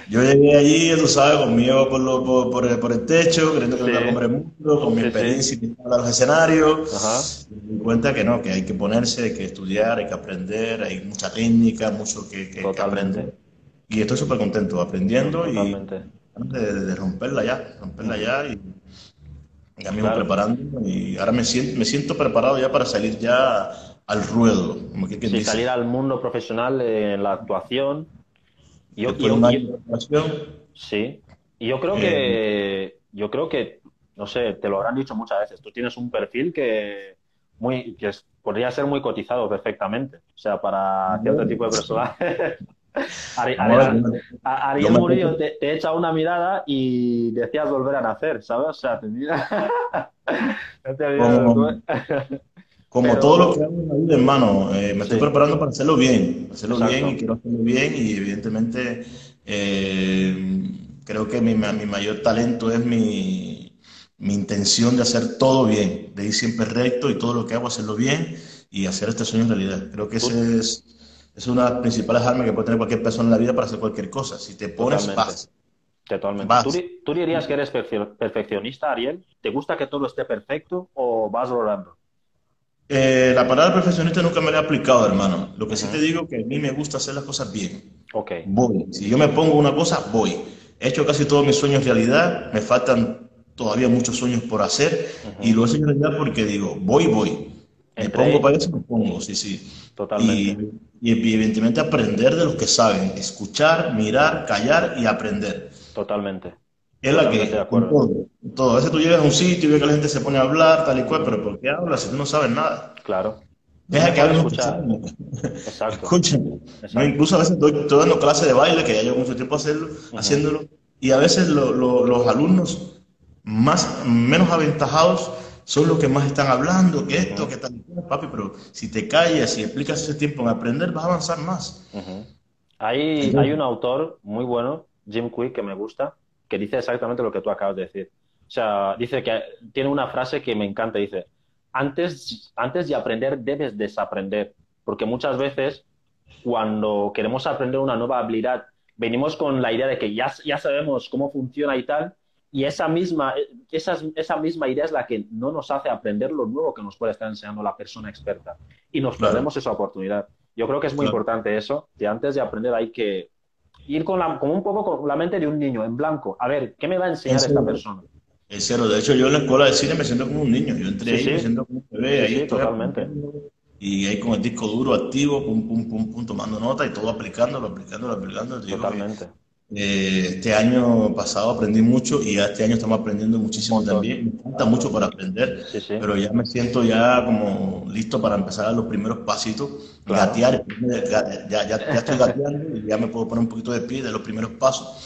Yo llegué allí, tú sabes, conmigo por, lo, por, por, el, por el techo, creyendo que sí. era hombre mundo, con mi experiencia y a los escenarios. Me di cuenta que no, que hay que ponerse, hay que estudiar, hay que aprender, hay mucha técnica, mucho que, que, aprender. Y estoy súper contento aprendiendo y de, de, romperla ya, romperla ya y ya me voy preparando y ahora me siento, me siento preparado ya para salir ya al ruedo. Como que, salir al mundo profesional en la actuación yo, sí. Y yo creo que, eh, yo creo que, no sé, te lo habrán dicho muchas veces. Tú tienes un perfil que muy, que podría ser muy cotizado perfectamente. O sea, para cierto tipo de personas. (laughs) Ariel Murillo te, te, echa una mirada y decías volver a nacer, ¿sabes? O sea, te mira. (laughs) Como todo lo que hago en la vida, hermano, eh, me estoy preparando para hacerlo bien, hacerlo bien y quiero hacerlo bien y evidentemente eh, creo que mi, mi, mayor talento es mi, mi, intención de hacer todo bien, de ir siempre recto y todo lo que hago hacerlo bien y hacer este sueño en realidad. Creo que ese es, es una de las principales armas que puede tener cualquier persona en la vida para hacer cualquier cosa. Si te pones, vas. Totalmente. ¿Tú, ¿Tú, dirías que eres perfeccionista, Ariel? ¿Te gusta que todo esté perfecto o vas logrando? Eh, la palabra perfeccionista nunca me la he aplicado, hermano. Lo que sí te digo es que a mí me gusta hacer las cosas bien. Ok. Voy. Si yo me pongo una cosa, voy. He hecho casi todos mis sueños realidad. Me faltan todavía muchos sueños por hacer. Y lo he hecho realidad porque digo, voy, voy. Me pongo para eso, me pongo, sí, sí. Totalmente. Y, y, evidentemente aprender de los que saben. Escuchar, mirar, callar y aprender. Totalmente. Es la que, todo, todo. A veces tú llegas a un sitio y ves que la gente se pone a hablar, tal y cual, pero ¿por qué hablas si tú no sabes nada? Claro. Deja que hablen Exacto. Escuchen. incluso a veces estoy, dando clases de baile, que ya llevo mucho tiempo hacerlo, haciéndolo, y a veces los alumnos más, menos aventajados son los que más están hablando, que esto, que tal, papi, pero si te callas y explicas ese tiempo en aprender, vas a avanzar más. hay, hay un autor muy bueno, Jim Quick, que me gusta, que dice exactamente lo que tú acabas de decir. O sea, dice que tiene una frase que me encanta, dice, antes, antes de aprender debes desaprender, porque muchas veces cuando queremos aprender una nueva habilidad, venimos con la idea de que ya, ya sabemos cómo funciona y tal, y esa misma, esa, esa misma idea es la que no nos hace aprender lo nuevo que nos puede estar enseñando la persona experta. Y nos perdemos esa oportunidad. Yo creo que es muy importante eso, que antes de aprender hay que ir con, la, con un poco con la mente de un niño, en blanco. A ver, ¿qué me va a enseñar esta persona? Es cierto, de hecho yo en la escuela de cine me siento como un niño, yo entré ahí me siento como un bebé, ahí totalmente. Y ahí con el disco duro activo, pum, pum, pum, pum, tomando nota y todo aplicándolo, aplicándolo, aplicándolo. Totalmente. Eh, este año pasado aprendí mucho y este año estamos aprendiendo muchísimo también. Me falta mucho para aprender, pero ya me siento ya como listo para empezar a los primeros pasitos, gatear. Ya, ya, ya, estoy gateando y ya me puedo poner un poquito de pie de los primeros pasos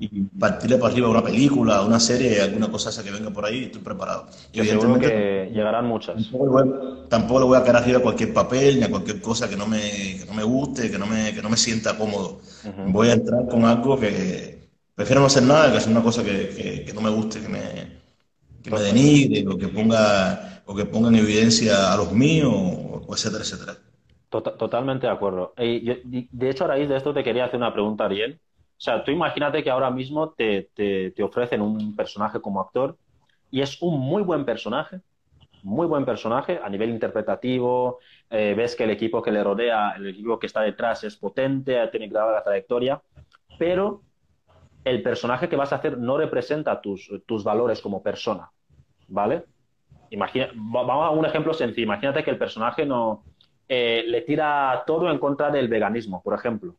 y partirle para arriba una película, una serie, alguna cosa esa que venga por ahí, estoy preparado. Y seguro que llegarán muchas. Tampoco, le voy a quedar arriba a cualquier papel ni a cualquier cosa que no me, que no me guste, que no me, que no me sienta cómodo. Voy a entrar con algo que prefiero no hacer nada que hacer una cosa que, que, no me guste, que me, que me denigre o que ponga o que ponga en evidencia a los míos, o etcétera, etcétera. Tota-, totalmente de acuerdo. de hecho, a raíz de esto te quería hacer una pregunta, Ariel. O sea, tú imagínate que ahora mismo te, te, te ofrecen un personaje como actor y es un muy buen personaje, muy buen personaje a nivel interpretativo, eh, ves que el equipo que le rodea, el equipo que está detrás es potente, tiene clara la trayectoria, pero el personaje que vas a hacer no representa tus, tus valores como persona, ¿vale? Imagina, vamos a un ejemplo sencillo. Imagínate que el personaje no eh, le tira todo en contra del veganismo, por ejemplo.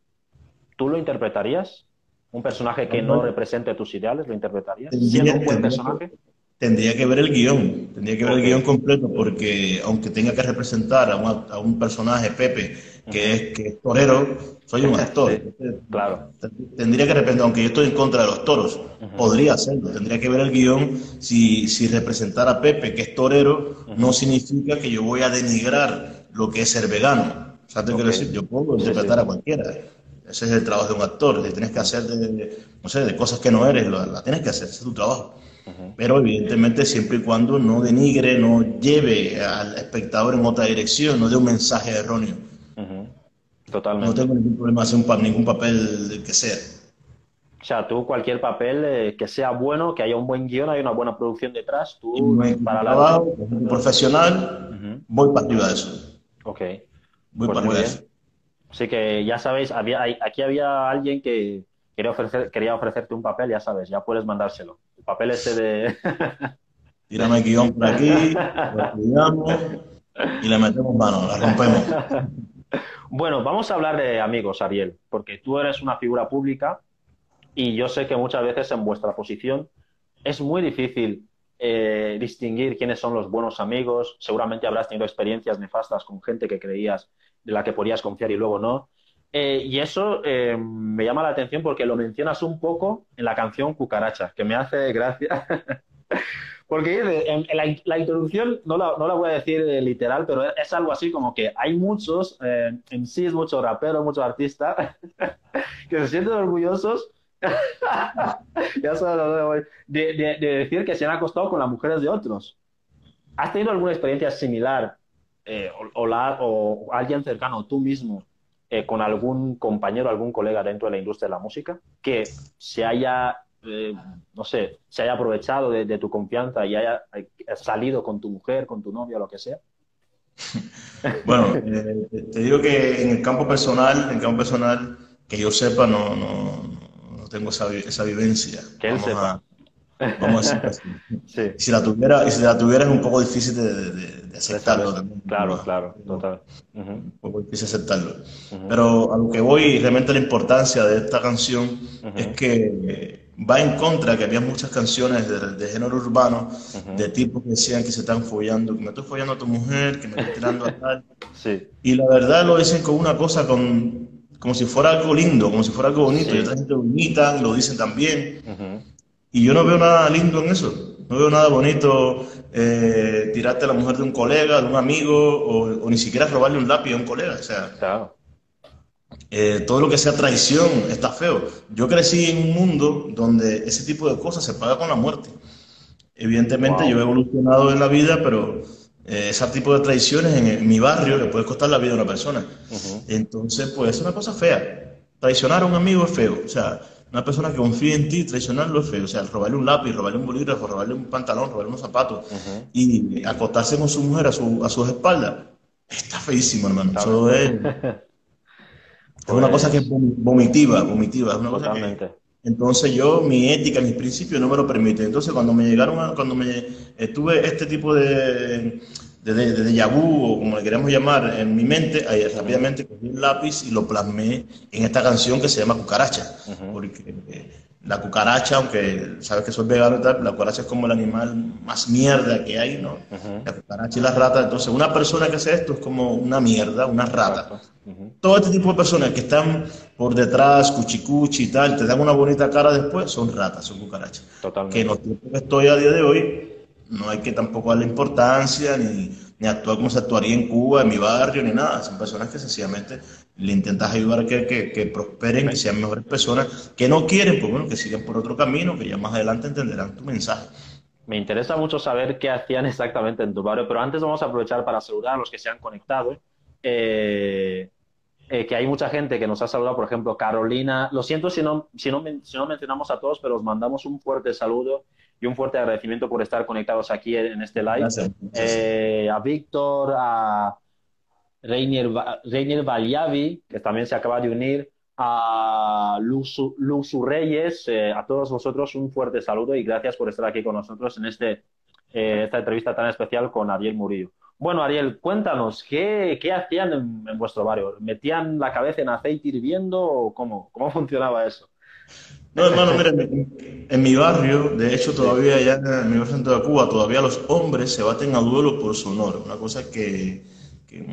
¿Tú lo interpretarías? ¿Un personaje que no represente tus ideales lo interpretarías? ¿Siendo un buen personaje? Tendría que ver el guion, tendría que ver el guion completo, porque aunque tenga que representar a, un personaje, Pepe, que, es, que torero, soy un actor. (laughs) claro. Tendría que representar, aunque yo estoy en contra de los toros, podría hacerlo. Tendría que ver el guion si, si representar a Pepe, que es torero, no significa que yo voy a denigrar lo que es ser vegano. O sea, te quiero decir, yo puedo interpretar a cualquiera. Ese es el trabajo de un actor. Si tienes que hacer de, no sé, de cosas que no eres, la tienes que hacer, ese es tu trabajo pero evidentemente siempre y cuando no denigre, no lleve al espectador en otra dirección, no dé un mensaje erróneo. Totalmente. No tengo ningún problema hacer un, ningún papel que sea. O sea, tú cualquier papel eh, que sea bueno, que haya un buen guion, hay una buena producción detrás, tú para trabajo, un profesional, voy para arriba de eso. Ok. Voy pues eso. Así que ya sabéis, había, aquí había alguien que quería, ofrecer, quería ofrecerte un papel, ya sabes, ya puedes mandárselo papel ese de... (laughs) Tírame el guion por aquí, lo estudiamos y le metemos mano, la rompemos. (laughs) Bueno, vamos a hablar de amigos, Ariel, porque tú eres una figura pública y yo sé que muchas veces en vuestra posición es muy difícil eh, distinguir quiénes son los buenos amigos. Seguramente habrás tenido experiencias nefastas con gente que creías de la que podías confiar y luego no. Eh, y eso eh, me llama la atención porque lo mencionas un poco en la canción Cucaracha, que me hace gracia. (laughs) porque en, la, introducción, no la, no la, voy a decir eh, literal, pero es algo así como que hay muchos, en sí es muchos raperos, muchos artistas, (laughs) que se sienten orgullosos (laughs) ya de, de, de, decir que se han acostado con las mujeres de otros. ¿Has tenido alguna experiencia similar o, o alguien cercano, tú mismo, eh, con algún compañero, algún colega dentro de la industria de la música que se haya, eh, no sé, se haya aprovechado de, tu confianza y haya eh, salido con tu mujer, con tu novia, lo que sea? (laughs) Bueno, te digo que en el campo personal, en el campo personal, que yo sepa, no, no, tengo esa, esa vivencia. Que él sepa. Vamos a decir (laughs) Si la tuviera, y si la tuviera es un poco difícil de, aceptarlo también. Claro, claro, total. Un poco difícil aceptarlo. Pero a lo que voy, realmente la importancia de esta canción es que va en contra, que había muchas canciones de, género urbano, de tipos que decían que se están follando, que me estoy follando a tu mujer, que me estoy tirando a tal. (laughs) Sí. Y la verdad lo dicen con una cosa, con, como si fuera algo lindo, como si fuera algo bonito, y otra gente lo imitan, lo dicen también. Y yo no veo nada lindo en eso. No veo nada bonito eh, tirarte a la mujer de un colega, de un amigo, o, ni siquiera robarle un lápiz a un colega. O sea, claro. Eh, todo lo que sea traición está feo. Yo crecí en un mundo donde ese tipo de cosas se paga con la muerte. Evidentemente yo he evolucionado en la vida, pero eh, ese tipo de traiciones en, mi barrio le puede costar la vida a una persona. Entonces, pues es una cosa fea. Traicionar a un amigo es feo. O sea, una persona que confía en ti, traicionarlo es feo. O sea, robarle un lápiz, robarle un bolígrafo, robarle un pantalón, robarle unos zapatos y acostarse con su mujer a, su, a sus espaldas, está feísimo, hermano. Eso es... Es (laughs) una cosa que es vomitiva, vomitiva. Es una cosa que, entonces yo, mi ética, mis principios no me lo permiten. Entonces cuando me llegaron, cuando me estuve este tipo de, de, de, de o como le queremos llamar, en mi mente, ahí rápidamente cogí un lápiz y lo plasmé en esta canción que se llama Cucaracha. Porque eh, la cucaracha, aunque sabes que soy vegano y tal, la cucaracha es como el animal más mierda que hay, ¿no? La cucaracha y la rata. Entonces, una persona que hace esto es como una mierda, una rata. Todo este tipo de personas que están por detrás, cuchicuchi y tal, te dan una bonita cara después, son ratas, son cucarachas. Totalmente. Que en los tiempos que estoy a día de hoy, no hay que tampoco darle importancia ni, ni actuar como se actuaría en Cuba, en mi barrio, ni nada. Son personas que sencillamente le intentas ayudar a que, que, que prosperen y sean mejores personas, que no quieren, pues bueno, que sigan por otro camino, que ya más adelante entenderán tu mensaje. Me interesa mucho saber qué hacían exactamente en tu barrio, pero antes vamos a aprovechar para saludar a los que se han conectado. Eh, eh, que hay mucha gente que nos ha saludado, por ejemplo, Carolina. Lo siento si no, si no, si no mencionamos a todos, pero os mandamos un fuerte saludo y un fuerte agradecimiento por estar conectados aquí en este live. Eh, a Víctor, a Reinier, Reinier Valiavi, que también se acaba de unir, a Luxu, Reyes, eh, a todos vosotros un fuerte saludo y gracias por estar aquí con nosotros en este, eh, esta entrevista tan especial con Ariel Murillo. Bueno, Ariel, cuéntanos, ¿qué, qué hacían en, vuestro barrio? ¿Metían la cabeza en aceite hirviendo o cómo, cómo (laughs) funcionaba eso? No, hermano, mira, en, mi barrio, de hecho, todavía allá en mi barrio de Cuba, todavía los hombres se baten a duelo por su honor. Una cosa que,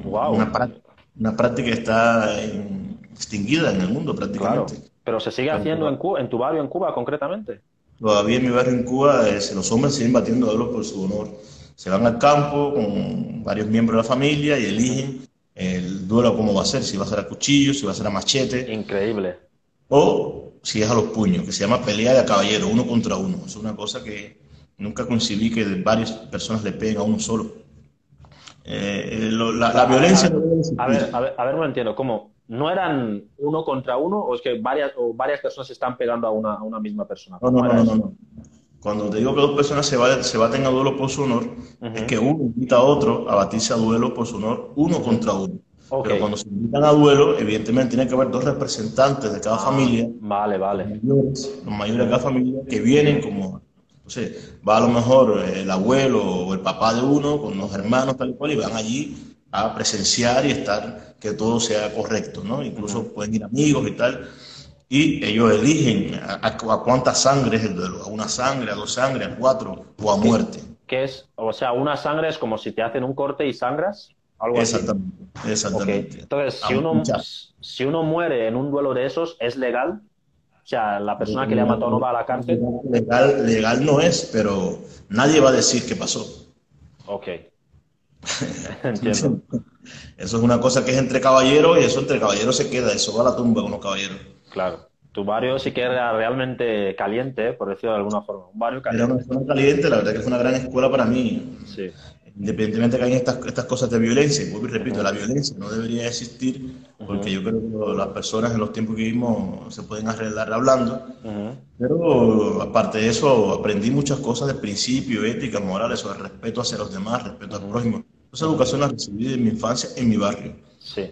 una, una, práctica está extinguida en el mundo prácticamente. Pero se sigue haciendo en, Cuba, en tu barrio en Cuba concretamente. Todavía en mi barrio en Cuba los hombres siguen batiendo a duelo por su honor. Se van al campo con varios miembros de la familia y eligen el duelo cómo va a ser, si va a ser a cuchillo, si va a ser a machete. Increíble. O si es a los puños, que se llama pelea de caballero, uno contra uno. Es una cosa que nunca concibí que varias personas le peguen a uno solo. Eh, la, violencia... A ver, a ver, a ver, no entiendo. ¿Cómo? ¿No eran uno contra uno o es que varias, o varias personas se están pegando a una, a una misma persona? No, no, no, no, Cuando te digo que dos personas se, se baten a duelo por su honor, es que uno invita a otro a batirse a duelo por su honor, uno contra uno. Pero cuando se invitan a duelo, evidentemente tiene que haber dos representantes de cada ah, familia. Vale, vale. Los mayores, de cada familia que vienen como. Entonces, va a lo mejor el abuelo o el papá de uno con los hermanos, tal y cual, y van allí a presenciar y estar, que todo sea correcto, ¿no? Incluso pueden ir amigos y tal. Y ellos eligen a, cuánta sangre es el duelo, a una sangre, a dos sangres, a cuatro o a muerte. ¿Qué es? O sea, una sangre es como si te hacen un corte y sangras. Algo exactamente, así. exactamente. Entonces, si uno, si uno muere en un duelo de esos, ¿es legal? O sea, la persona que le ha matado no va a la cárcel. Legal, legal no es, pero nadie va a decir qué pasó. Ok. (laughs) Entiendo. Eso es una cosa que es entre caballeros y eso entre caballeros se queda, eso va a la tumba con los caballeros. Claro. Tu barrio sí que era realmente caliente, por decirlo de alguna forma. Un barrio caliente. Era una zona caliente, la verdad que fue una gran escuela para mí. Sí independientemente que hay estas, estas cosas de violencia, y vuelvo y repito, la violencia no debería existir, porque yo creo que las personas en los tiempos que vivimos se pueden arreglar hablando, pero aparte de eso aprendí muchas cosas de principio, ética, morales, sobre respeto hacia los demás, respeto al prójimo. Esa educación la recibí en mi infancia en mi barrio. Sí.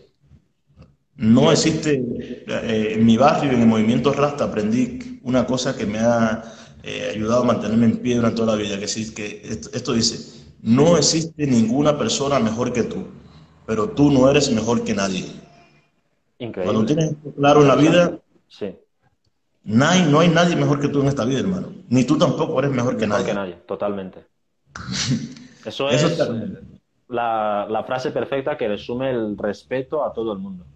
No existe, eh, en mi barrio, en el movimiento Rasta, aprendí una cosa que me ha eh, ayudado a mantenerme en pie durante toda la vida, que, sí, que esto dice, no existe ninguna persona mejor que tú, pero tú no eres mejor que nadie. Increíble. Cuando tienes claro en la vida, sí. No hay, no hay nadie mejor que tú en esta vida, hermano. Ni tú tampoco eres mejor que Mejor nadie. que nadie, totalmente. (laughs) Eso es Eso la, la frase perfecta que resume el respeto a todo el mundo.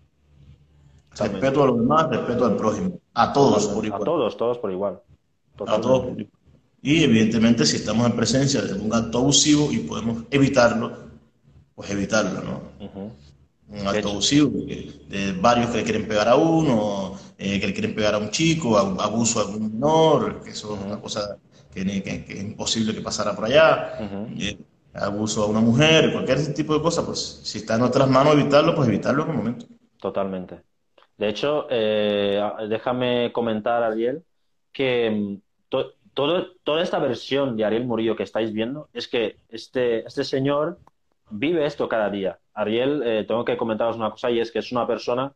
Totalmente. Respeto a los demás, respeto al prójimo. A todos por A igual. todos, todos por igual. A todos por igual. Y evidentemente, si estamos en presencia de un acto abusivo y podemos evitarlo, pues evitarlo, ¿no? Un acto abusivo de, de varios que le quieren pegar a uno, eh, que le quieren pegar a un chico, a un abuso a algún menor, que eso es una cosa que, ni- que- que es imposible que pasara por allá. Eh, abuso a una mujer, cualquier tipo de cosa, pues si está en nuestras manos evitarlo, pues evitarlo en el momento. Totalmente. De hecho, eh, déjame comentar, Ariel, que mm, to- todo, toda esta versión de Ariel Murillo que estáis viendo es que este, este señor vive esto cada día. Ariel, eh, tengo que comentaros una cosa y es que es una persona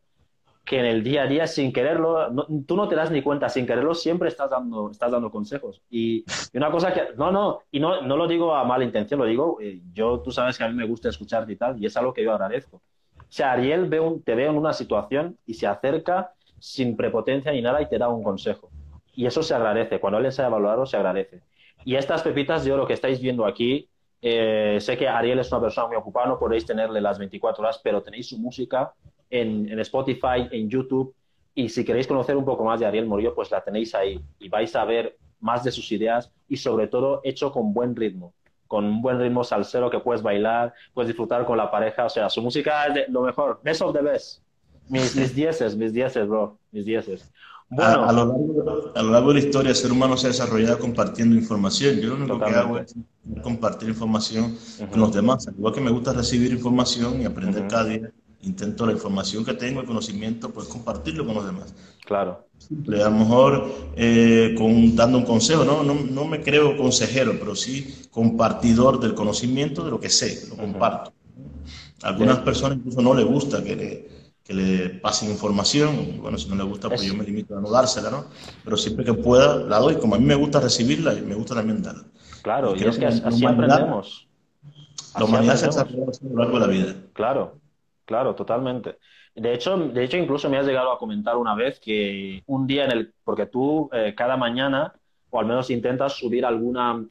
que en el día a día, sin quererlo, tú no te das ni cuenta, sin quererlo, siempre estás dando, estás dando consejos. Y, y una cosa que, no, no, y no, no lo digo a mala intención, lo digo, eh, yo, tú sabes que a mí me gusta escucharte y tal, y es algo que yo agradezco. O sea, Ariel ve un- te ve en una situación y se acerca sin prepotencia ni nada y te da un consejo. Y eso se agradece. Cuando alguien sabe valorarlo, se agradece. Y estas pepitas, yo lo que estáis viendo aquí, eh, sé que Ariel es una persona muy ocupada, no podéis tenerle las 24 horas, pero tenéis su música en, en Spotify, en YouTube. Y si queréis conocer un poco más de Ariel Morillo, pues la tenéis ahí. Y vais a ver más de sus ideas y sobre todo hecho con buen ritmo. Con un buen ritmo salsero que puedes bailar, puedes disfrutar con la pareja. O sea, su música es de lo mejor. Best of the best. Mis, mis dieces, mis dieces, bro. Mis dieces. Bueno, A, a lo largo, a lo largo de la historia, el ser humano se ha desarrollado compartiendo información. Yo lo único que hago es compartir información con los demás. Al igual que me gusta recibir información y aprender cada día, intento la información que tengo, el conocimiento, pues compartirlo con los demás. claro. A lo mejor eh, con, dando un consejo, ¿no? No, no me creo consejero, pero sí compartidor del conocimiento de lo que sé, lo comparto. A algunas Sí. personas incluso no les gusta que le, que le pasen información, y bueno, si no le gusta, pues Es- yo me limito a no dársela, ¿no? Pero siempre que pueda, la doy, como a mí me gusta recibirla, y me gusta también darla. Claro, y Creo es que que así aprendemos. La humanidad se así a lo largo de la vida. Claro, claro, totalmente. De hecho, de hecho, incluso me has llegado a comentar una vez que un día en el, porque tú eh, cada mañana, o al menos intentas subir alguna,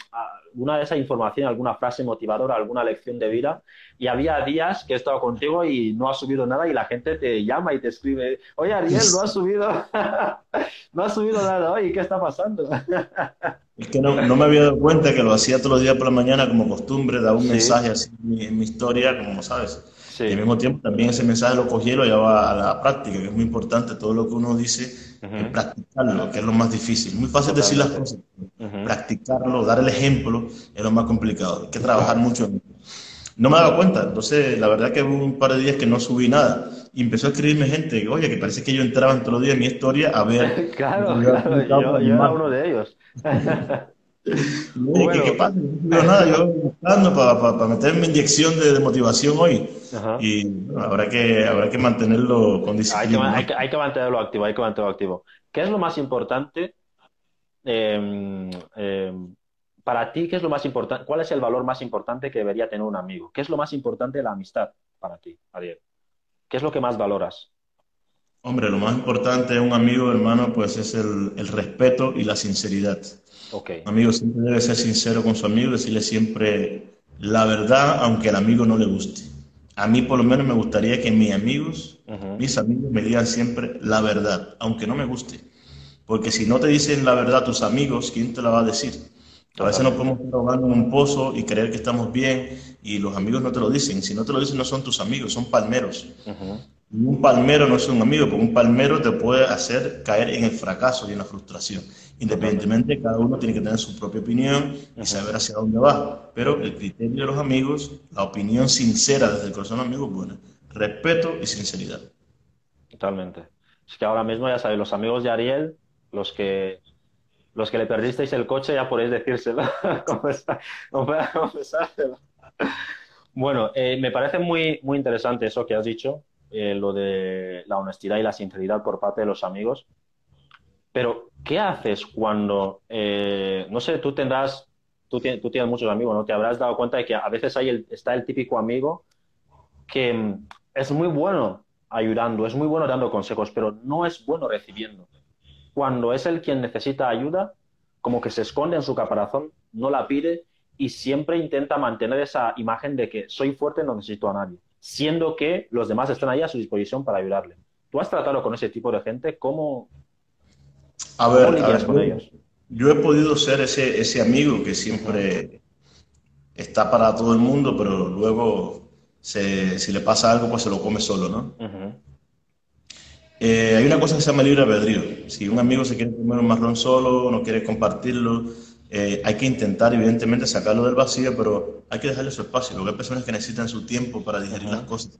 alguna de esa información, alguna frase motivadora, alguna lección de vida, y había días que he estado contigo y no has subido nada y la gente te llama y te escribe, oye Ariel, no has (laughs) subido, (laughs) no has subido nada hoy, ¿qué está pasando? (laughs) Es que no, no me había dado cuenta que lo hacía todos los días por la mañana como costumbre, daba un Sí. mensaje así en mi, en mi historia, como sabes. Sí, Y al mismo tiempo también ese mensaje lo cogí y lo llevaba a la práctica, que es muy importante. Todo lo que uno dice, Eh, practicarlo, que es lo más difícil. Muy fácil decir las cosas. Ujú. Practicarlo, dar el ejemplo, es lo más complicado. Hay que trabajar mucho en. No me daba cuenta, entonces la verdad que hubo un par de días que no subí nada. Y empezó a escribirme gente, oye, que parece que yo entraba todos los días en mi historia a ver. (laughs) Claro, claro, yo, yo era uno de ellos. (laughs) Bueno. ¿qué, qué pasa? No nada, yo buscando para meterme inyección de, de motivación hoy. Ajá. Y bueno, habrá que, habrá que mantenerlo con Hay que, disciplina. hay que- hay que mantenerlo activo, hay que mantenerlo activo. ¿Qué es lo más importante eh, eh, para ti? ¿Qué es lo más importante? ¿Cuál es el valor más importante que debería tener un amigo? ¿Qué es lo más importante de la amistad para ti, Ariel? ¿Qué es lo que más valoras? Hombre, lo más importante de un amigo, hermano, pues es el, el respeto y la sinceridad. Ok, Un amigo siempre debe ser sincero con su amigo, decirle siempre la verdad, aunque al amigo no le guste. A mí por lo menos me gustaría que mis amigos, mis amigos me digan siempre la verdad, aunque no me guste. Porque si no te dicen la verdad tus amigos, ¿quién te la va a decir? A veces nos podemos estar ahogando en un pozo y creer que estamos bien y los amigos no te lo dicen. Si no te lo dicen no son tus amigos, son palmeros. Y un palmero no es un amigo, porque un palmero te puede hacer caer en el fracaso y en la frustración. Independientemente, cada uno tiene que tener su propia opinión y saber hacia dónde va. Pero el criterio de los amigos, la opinión sincera desde el corazón de los amigos, bueno, respeto y sinceridad. Totalmente. Es que ahora mismo ya sabéis, los amigos de Ariel, los que los que le perdisteis el coche, ya podéis decírselo, (laughs) confesárselo. Bueno, eh, me parece muy, muy interesante eso que has dicho, eh, lo de la honestidad y la sinceridad por parte de los amigos. Pero, ¿qué haces cuando, eh, no sé, tú tendrás, tú, tienes, muchos amigos, ¿no? Te habrás dado cuenta de que a veces hay el, está el típico amigo que mm, es muy bueno ayudando, es muy bueno dando consejos, pero no es bueno recibiendo. cuando es el quien necesita ayuda, como que se esconde en su caparazón, no la pide y siempre intenta mantener esa imagen de que soy fuerte, no necesito a nadie, siendo que los demás están ahí a su disposición para ayudarle. ¿Tú has tratado con ese tipo de gente? ¿Cómo, a ver, con ellos? Yo he podido ser ese, ese amigo que siempre está para todo el mundo, pero luego si le pasa algo, pues se lo come solo, ¿no? Eh, hay una cosa que se llama libre albedrío. Si un amigo se quiere comer un marrón solo, no quiere compartirlo, eh, hay que intentar, evidentemente, sacarlo del vacío, pero hay que dejarle su espacio, porque hay personas que necesitan su tiempo para digerir las cosas.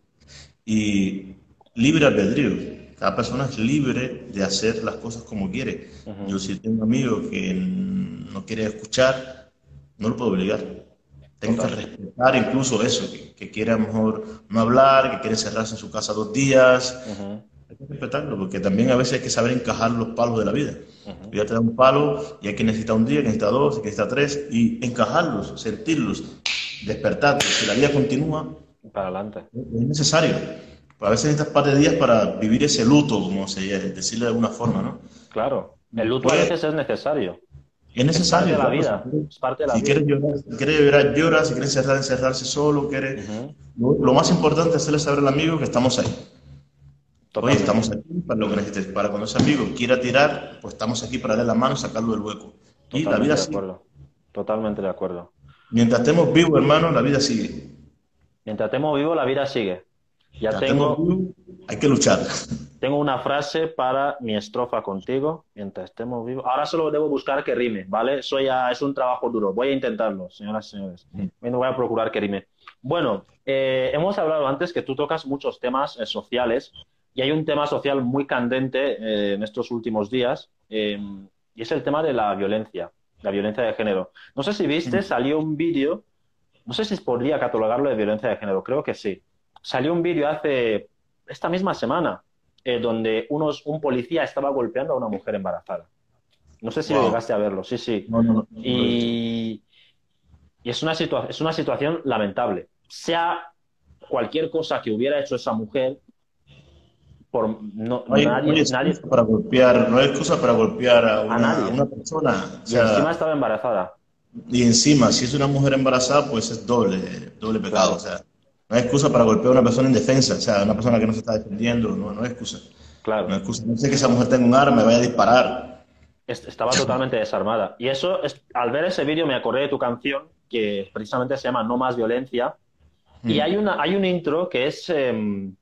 Y libre albedrío. Cada persona es libre de hacer las cosas como quiere. Yo si tengo un amigo que no quiere escuchar, no lo puedo obligar. Tengo que respetar incluso eso, que, quiere a lo mejor no hablar, que quiere encerrarse en su casa dos días. Hay que respetarlo, porque también a veces hay que saber encajar los palos de la vida. Ya te da un palo y hay que necesitar un día, que necesita dos, que necesita tres, y encajarlos, sentirlos, despertar. Si la vida continúa, para adelante. Es necesario. A veces necesitas par de días para vivir ese luto, como se decirle de alguna forma, ¿no? Claro, el luto a veces es necesario. Es necesario. Es parte de la vida. Es parte de la si vida. Quieres llorar, si quieres llorar, llora. Si quieres encerrar, encerrarse solo. Quieres... lo, más importante es hacerle saber al amigo que estamos ahí. Oye, estamos aquí para lo que necesites. Para cuando ese amigo quiera tirar, pues estamos aquí para darle la mano y sacarlo del hueco. y la vida sigue. Totalmente de acuerdo. Mientras estemos vivos, hermano, la vida sigue. Mientras estemos vivos, la vida sigue. Ya tengo. Hay que luchar. (laughs) Tengo una frase para mi estrofa contigo, mientras estemos vivos. Ahora solo debo buscar que rime, ¿vale? Eso ya es un trabajo duro. Voy a intentarlo, señoras y señores. Me voy a procurar que rime. Bueno, eh, hemos hablado antes que tú tocas muchos temas eh, sociales y hay un tema social muy candente eh, en estos últimos días y es el tema de la violencia, la violencia de género. No sé si viste, salió un vídeo, no sé si podría catalogarlo de violencia de género, creo que sí salió un vídeo hace esta misma semana eh, donde unos, un policía estaba golpeando a una mujer embarazada. No sé si llegaste a verlo, sí, sí. y, es, una es una situación lamentable. Sea cualquier cosa que hubiera hecho esa mujer, por no, nadie, nadie para golpear, no hay excusa para golpear a una, persona. y encima estaba embarazada. Y encima, si es una mujer embarazada, pues es doble, doble pecado. O sea, no hay excusa para golpear a una persona indefensa, o sea, una persona que no se está defendiendo, no, no hay excusa. Claro. No hay excusa. No sé que esa mujer tenga un arma, me vaya a disparar. Estaba totalmente desarmada. Y eso, es, al ver ese vídeo me acordé de tu canción, que precisamente se llama No más violencia. Y mm. hay, una, hay un intro que es, em,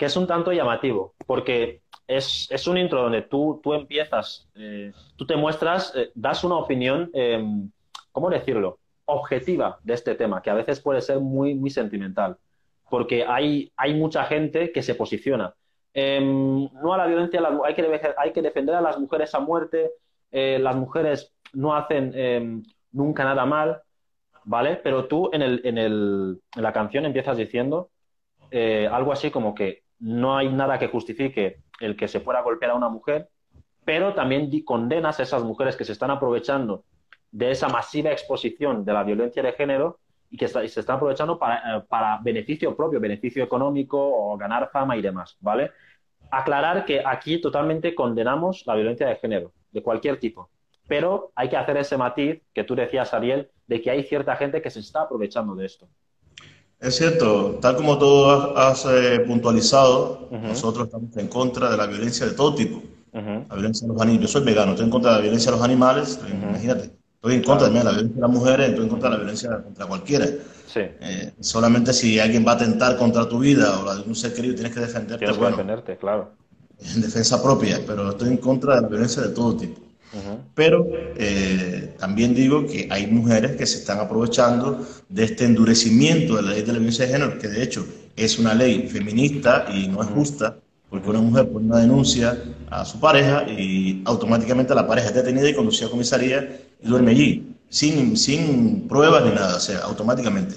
que es un tanto llamativo, porque es, es un intro donde tú, tú empiezas, eh, tú te muestras, eh, das una opinión, em, ¿cómo decirlo? objetiva de este tema, que a veces puede ser muy, muy sentimental, porque hay, hay mucha gente que se posiciona. Em, no a la violencia, hay que, hay que defender a las mujeres a muerte, eh, las mujeres no hacen em, nunca nada mal, ¿vale? Pero tú en, el, en, el, en la canción empiezas diciendo algo así como que no hay nada que justifique el que se pueda golpear a una mujer, pero también condenas a esas mujeres que se están aprovechando de esa masiva exposición de la violencia de género y que se está aprovechando para, eh, para, beneficio propio, beneficio económico o ganar fama y demás, ¿vale? Aclarar que aquí totalmente condenamos la violencia de género, de cualquier tipo, pero hay que hacer ese matiz que tú decías, Ariel, de que hay cierta gente que se está aprovechando de esto. Es cierto, tal como tú has, eh, puntualizado, nosotros estamos en contra de la violencia de todo tipo. La violencia de los animales. Yo soy vegano, estoy en contra de la violencia de los animales, imagínate Estoy en contra también de la violencia de las mujeres, estoy en contra de la violencia contra cualquiera. Sí. Eh, solamente si alguien va a atentar contra tu vida o la de un ser querido, tienes que defenderte. Tienes que defenderte, claro. En defensa propia, pero estoy en contra de la violencia de todo tipo. Pero eh, también digo que hay mujeres que se están aprovechando de este endurecimiento de la ley de la violencia de género, que de hecho es una ley feminista y no es justa, porque una mujer pone una denuncia a su pareja y automáticamente la pareja es detenida y conducida a comisaría y duerme allí, sin, sin pruebas ni nada, o sea, automáticamente.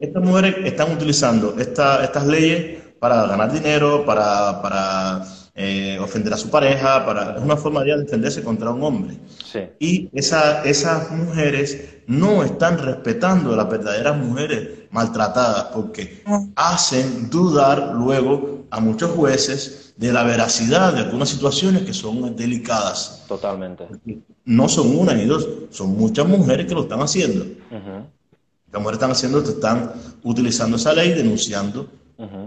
Estas mujeres están utilizando esta, estas leyes para ganar dinero, para, para eh, ofender a su pareja, para, es una forma de defenderse contra un hombre. Y esa, esas mujeres no están respetando a las verdaderas mujeres maltratadas porque hacen dudar luego a muchos jueces de la veracidad de algunas situaciones que son delicadas. Totalmente. No son una ni dos, son muchas mujeres que lo están haciendo. Las mujeres están haciendo, están utilizando esa ley, denunciando,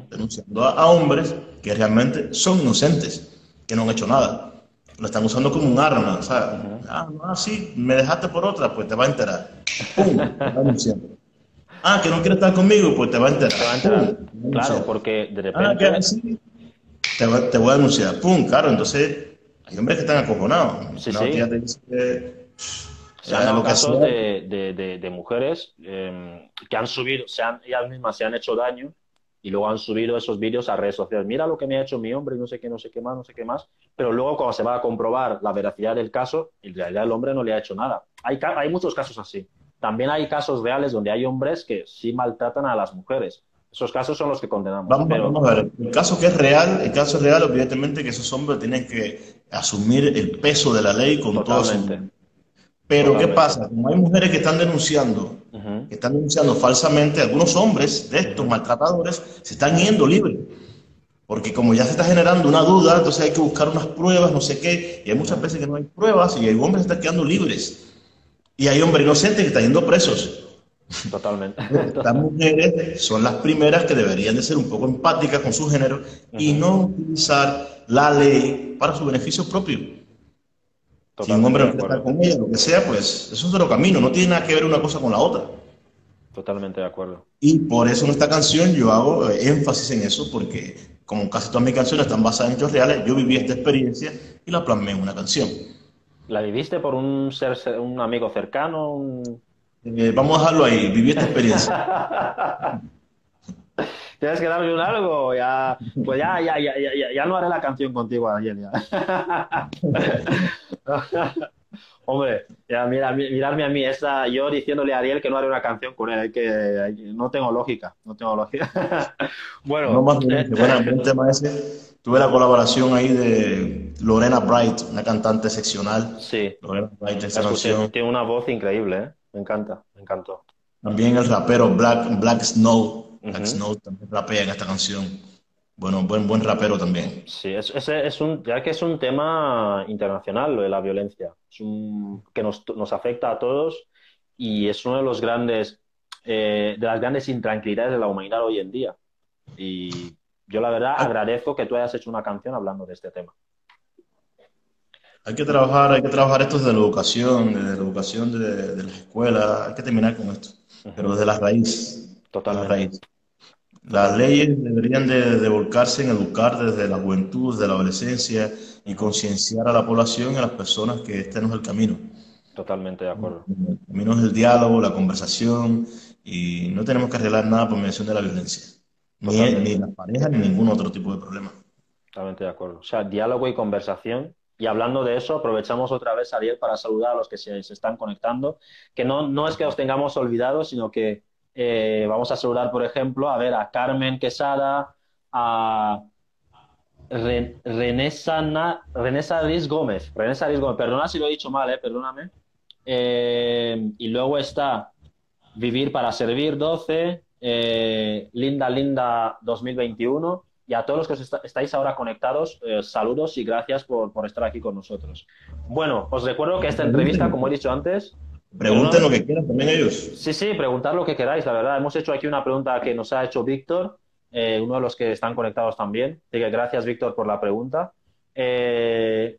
denunciando a, hombres que realmente son inocentes, que no han hecho nada. Lo están usando como un arma. O sea, ah, no, sí, me dejaste por otra, pues te va a enterar. ¡Pum! (laughs) denunciando. Ah, que no quiere estar conmigo, pues te va a enterar. Te va a enterar. claro, porque de repente. Ah, que, te, te, voy a denunciar. ¡Pum! Claro, entonces hay hombres que están acojonados. Sí, sí. Se han dado casos de, de, mujeres em, que han subido, se han, ellas mismas se han hecho daño y luego han subido esos vídeos a redes sociales. Mira lo que me ha hecho mi hombre, no sé qué, no sé qué más, no sé qué más. Pero luego cuando se va a comprobar la veracidad del caso, en realidad el hombre no le ha hecho nada. Hay, hay muchos casos así. También hay casos reales donde hay hombres que sí maltratan a las mujeres. Esos casos son los que condenamos. Vamos, a ver, el caso que es real, el caso es real, evidentemente que esos hombres tienen que asumir el peso de la ley con Totalmente. todo pero ¿qué pasa? Como hay mujeres que están denunciando, que están denunciando falsamente, algunos hombres de estos maltratadores se están yendo libres. Porque como ya se está generando una duda, entonces hay que buscar unas pruebas, no sé qué, y hay muchas veces que no hay pruebas y hay hombres que están quedando libres. Y hay hombres inocentes que están yendo presos. Totalmente. (laughs) Las mujeres son las primeras que deberían de ser un poco empáticas con su género y no utilizar la ley para su beneficio propio si un hombre no quiere estar con ella, lo que sea, pues eso es otro camino, no tiene nada que ver una cosa con la otra. Totalmente de acuerdo. Y por eso en esta canción yo hago eh, énfasis en eso, porque como casi todas mis canciones están basadas en hechos reales, yo viví esta experiencia y la plasmé en una canción. ¿La viviste por un ser, un amigo cercano? Eh, vamos a dejarlo ahí, viví esta experiencia. (laughs) Tienes que darme un algo, ya, pues ya, ya, ya, ya, ya no haré la canción contigo, Ariel. (laughs) Hombre, ya, mira, mirarme a mí, esa, yo diciéndole a Ariel que no haré una canción con él, que, no tengo lógica, no tengo lógica. (laughs) bueno, no más eh, bueno, el tema ese, tuve la colaboración ahí de Lorena Bright, una cantante seccional. Sí, Lorena Bright, esa canción. Tiene una voz increíble, ¿eh? me encanta, me encantó. También el rapero Black, Black Snow, Black Snow también rapea en esta canción. Bueno, buen, buen rapero también. Sí, es, es, un, ya que es un tema internacional lo de la violencia, es un, que nos, nos afecta a todos y es uno de los grandes, eh, de las grandes intranquilidades de la humanidad hoy en día. Y yo la verdad ah. agradezco que tú hayas hecho una canción hablando de este tema. Hay que trabajar, hay que trabajar esto desde la educación, desde la educación de, de las escuelas, hay que terminar con esto, pero desde la raíz. Las leyes deberían de, volcarse en educar desde la juventud, desde la adolescencia y concienciar a la población y a las personas que este no es el camino. Totalmente de acuerdo. El camino es el diálogo, la conversación y no tenemos que arreglar nada por mediación de la violencia. Ni, ni las parejas ni ningún otro tipo de problema. Totalmente de acuerdo. O sea, diálogo y conversación y hablando de eso, aprovechamos otra vez, Ariel, para saludar a los que se, se, están conectando, que no, no es que los tengamos olvidados, sino que eh, vamos a saludar, por ejemplo, a ver, a Carmen Quesada, a René Gómez, René Gómez, perdona si lo he dicho mal, eh, perdóname. Eh, y luego está Vivir para Servir 12, Linda Linda 2021. Y a todos los que estáis ahora conectados, saludos y gracias por, por estar aquí con nosotros. Bueno, os recuerdo que esta entrevista, como he dicho antes, Pregunten lo que quieran también ellos. Sí, sí, preguntar lo que queráis, la verdad. Hemos hecho aquí una pregunta que nos ha hecho Víctor, eh, uno de los que están conectados también. Así que gracias, Víctor, por la pregunta. Eh,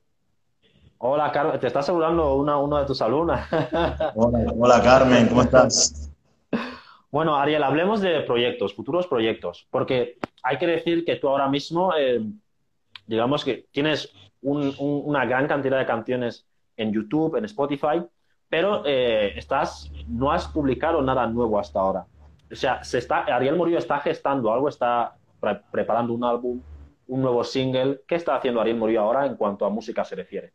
hola, Carmen, te está saludando una, una de tus alumnas. (laughs) hola, Carmen, ¿cómo estás? Bueno, Ariel, hablemos de proyectos, futuros proyectos, porque hay que decir que tú ahora mismo, eh, digamos que tienes una gran cantidad de canciones en YouTube, en Spotify, pero eh, estás, no has publicado nada nuevo hasta ahora. O sea, se está, Ariel Murillo está gestando algo, está preparando un álbum, un nuevo single. ¿Qué está haciendo Ariel Murillo ahora en cuanto a música se refiere?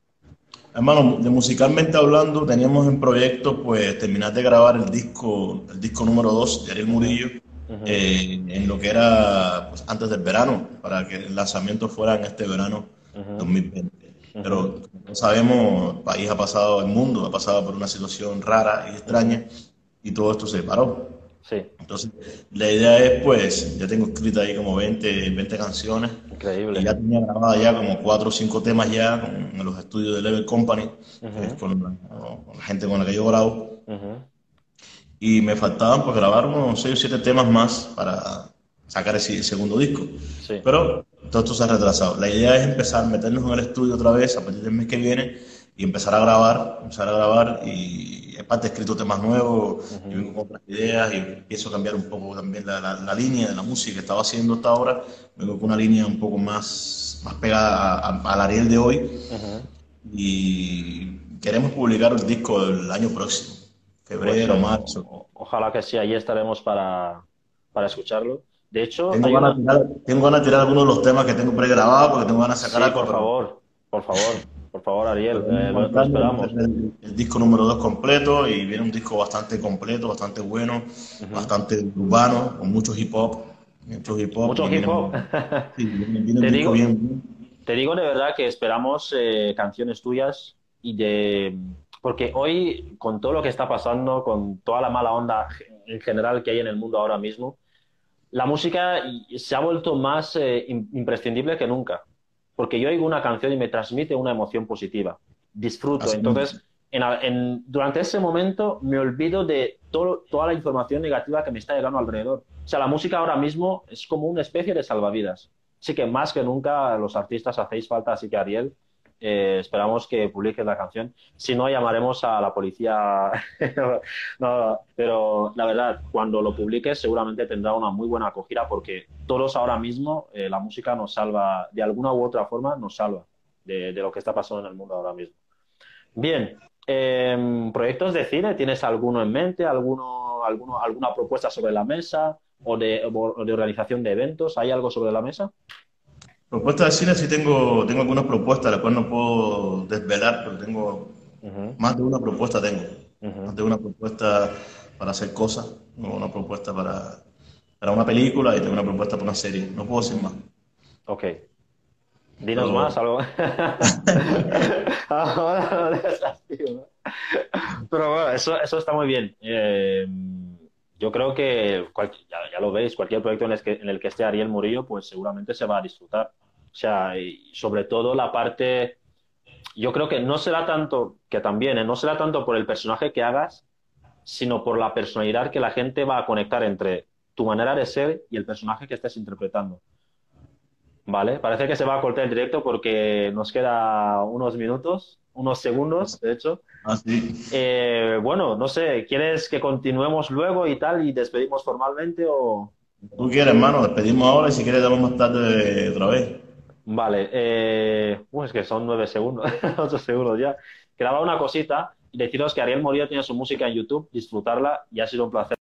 Hermano, de musicalmente hablando, teníamos en proyecto pues terminar de grabar el disco, el disco número 2 de Ariel Murillo, eh, en lo que era pues, antes del verano, para que el lanzamiento fuera en este verano 2020. Pero como sabemos, el país ha pasado, el mundo ha pasado por una situación rara y extraña y todo esto se paró. Sí. Entonces, la idea es, pues, ya tengo escrito ahí como 20, 20 canciones. Increíble. Y ya tenía grabada ya como 4 o 5 temas ya en los estudios de Level Company, que es con, la, con la gente con la que yo grabo. Ujú. Y me faltaban pues grabar unos 6 o 7 temas más para sacar ese segundo disco. Sí. Pero todo esto se ha retrasado. La idea es empezar a meternos en el estudio otra vez a partir del mes que viene y empezar a grabar, empezar a grabar y aparte he escrito temas nuevos, y vengo con otras ideas y empiezo a cambiar un poco también la, la- la línea de la música que estaba haciendo hasta ahora, vengo con una línea un poco más, más pegada al Ariel de hoy Ujú. y queremos publicar el disco el año próximo, febrero, Pues, marzo. ojalá que sí, allí estaremos para, para escucharlo. De hecho, Tengo ganas, una- de tirar, tengo ganas de tirar algunos de los temas que tengo pregrabados porque tengo ganas de sacar Sí, algo, por favor, por favor, por favor, Ariel, eh, lo, esperamos. es El, el disco número 2 completo y viene un disco bastante completo, bastante bueno, bastante urbano, con mucho hip hop. Mucho hip hop. Mucho hip hop. (laughs) Sí, viene, Te digo- bien. Te digo de verdad que esperamos eh, canciones tuyas y de... Porque hoy, con todo lo que está pasando, con toda la mala onda en general que hay en el mundo ahora mismo, la música se ha vuelto más eh, im- imprescindible que nunca. Porque yo oigo una canción y me transmite una emoción positiva. Disfruto. Así Entonces, en, en- durante ese momento me olvido de todo, toda la información negativa que me está llegando alrededor. O sea, la música ahora mismo es como una especie de salvavidas. Así que más que nunca los artistas hacéis falta, así que Ariel, eh, esperamos que publiques la canción. Si no, llamaremos a la policía. (laughs) No, pero la verdad, cuando lo publiques seguramente tendrá una muy buena acogida porque todos ahora mismo eh, la música nos salva, de alguna u otra forma nos salva de, lo que está pasando en el mundo ahora mismo. Bien, eh, ¿proyectos de cine? ¿Tienes alguno en mente? ¿Alguno, alguno, ¿Alguna propuesta sobre la mesa? ¿O de, o de organización de eventos? ¿Hay algo sobre la mesa? Propuestas de cine sí tengo, tengo algunas propuestas, las cuales no puedo desvelar, pero tengo más de una propuesta tengo. Más de una propuesta para hacer cosas, tengo una propuesta para, para una película y tengo una propuesta para una serie. No puedo decir más. Ok. Dinos Pero- más, algo. (laughs) Ahora no ¿no? Pero bueno, eso, eso está muy bien. Eh, yo creo que, cual- ya, ya lo veis, cualquier proyecto en el, que, en el que esté Ariel Murillo, pues seguramente se va a disfrutar. O sea, y sobre todo la parte, yo creo que no será tanto, que también, ¿eh? no será tanto por el personaje que hagas, sino por la personalidad que la gente va a conectar entre tu manera de ser y el personaje que estés interpretando. Vale, parece que se va a cortar el directo porque nos queda unos minutos, unos segundos, de hecho. Así. Eh, bueno, no sé, ¿quieres que continuemos luego y tal y despedimos formalmente o...? Tú quieres, hermano, despedimos ahora y si quieres damos más tarde otra vez. Vale, eh, uh, es que son nueve segundos, (laughs) ocho segundos ya. Quedaba una cosita y deciros que Ariel Morillo tiene su música en YouTube, disfrutarla y ha sido un placer.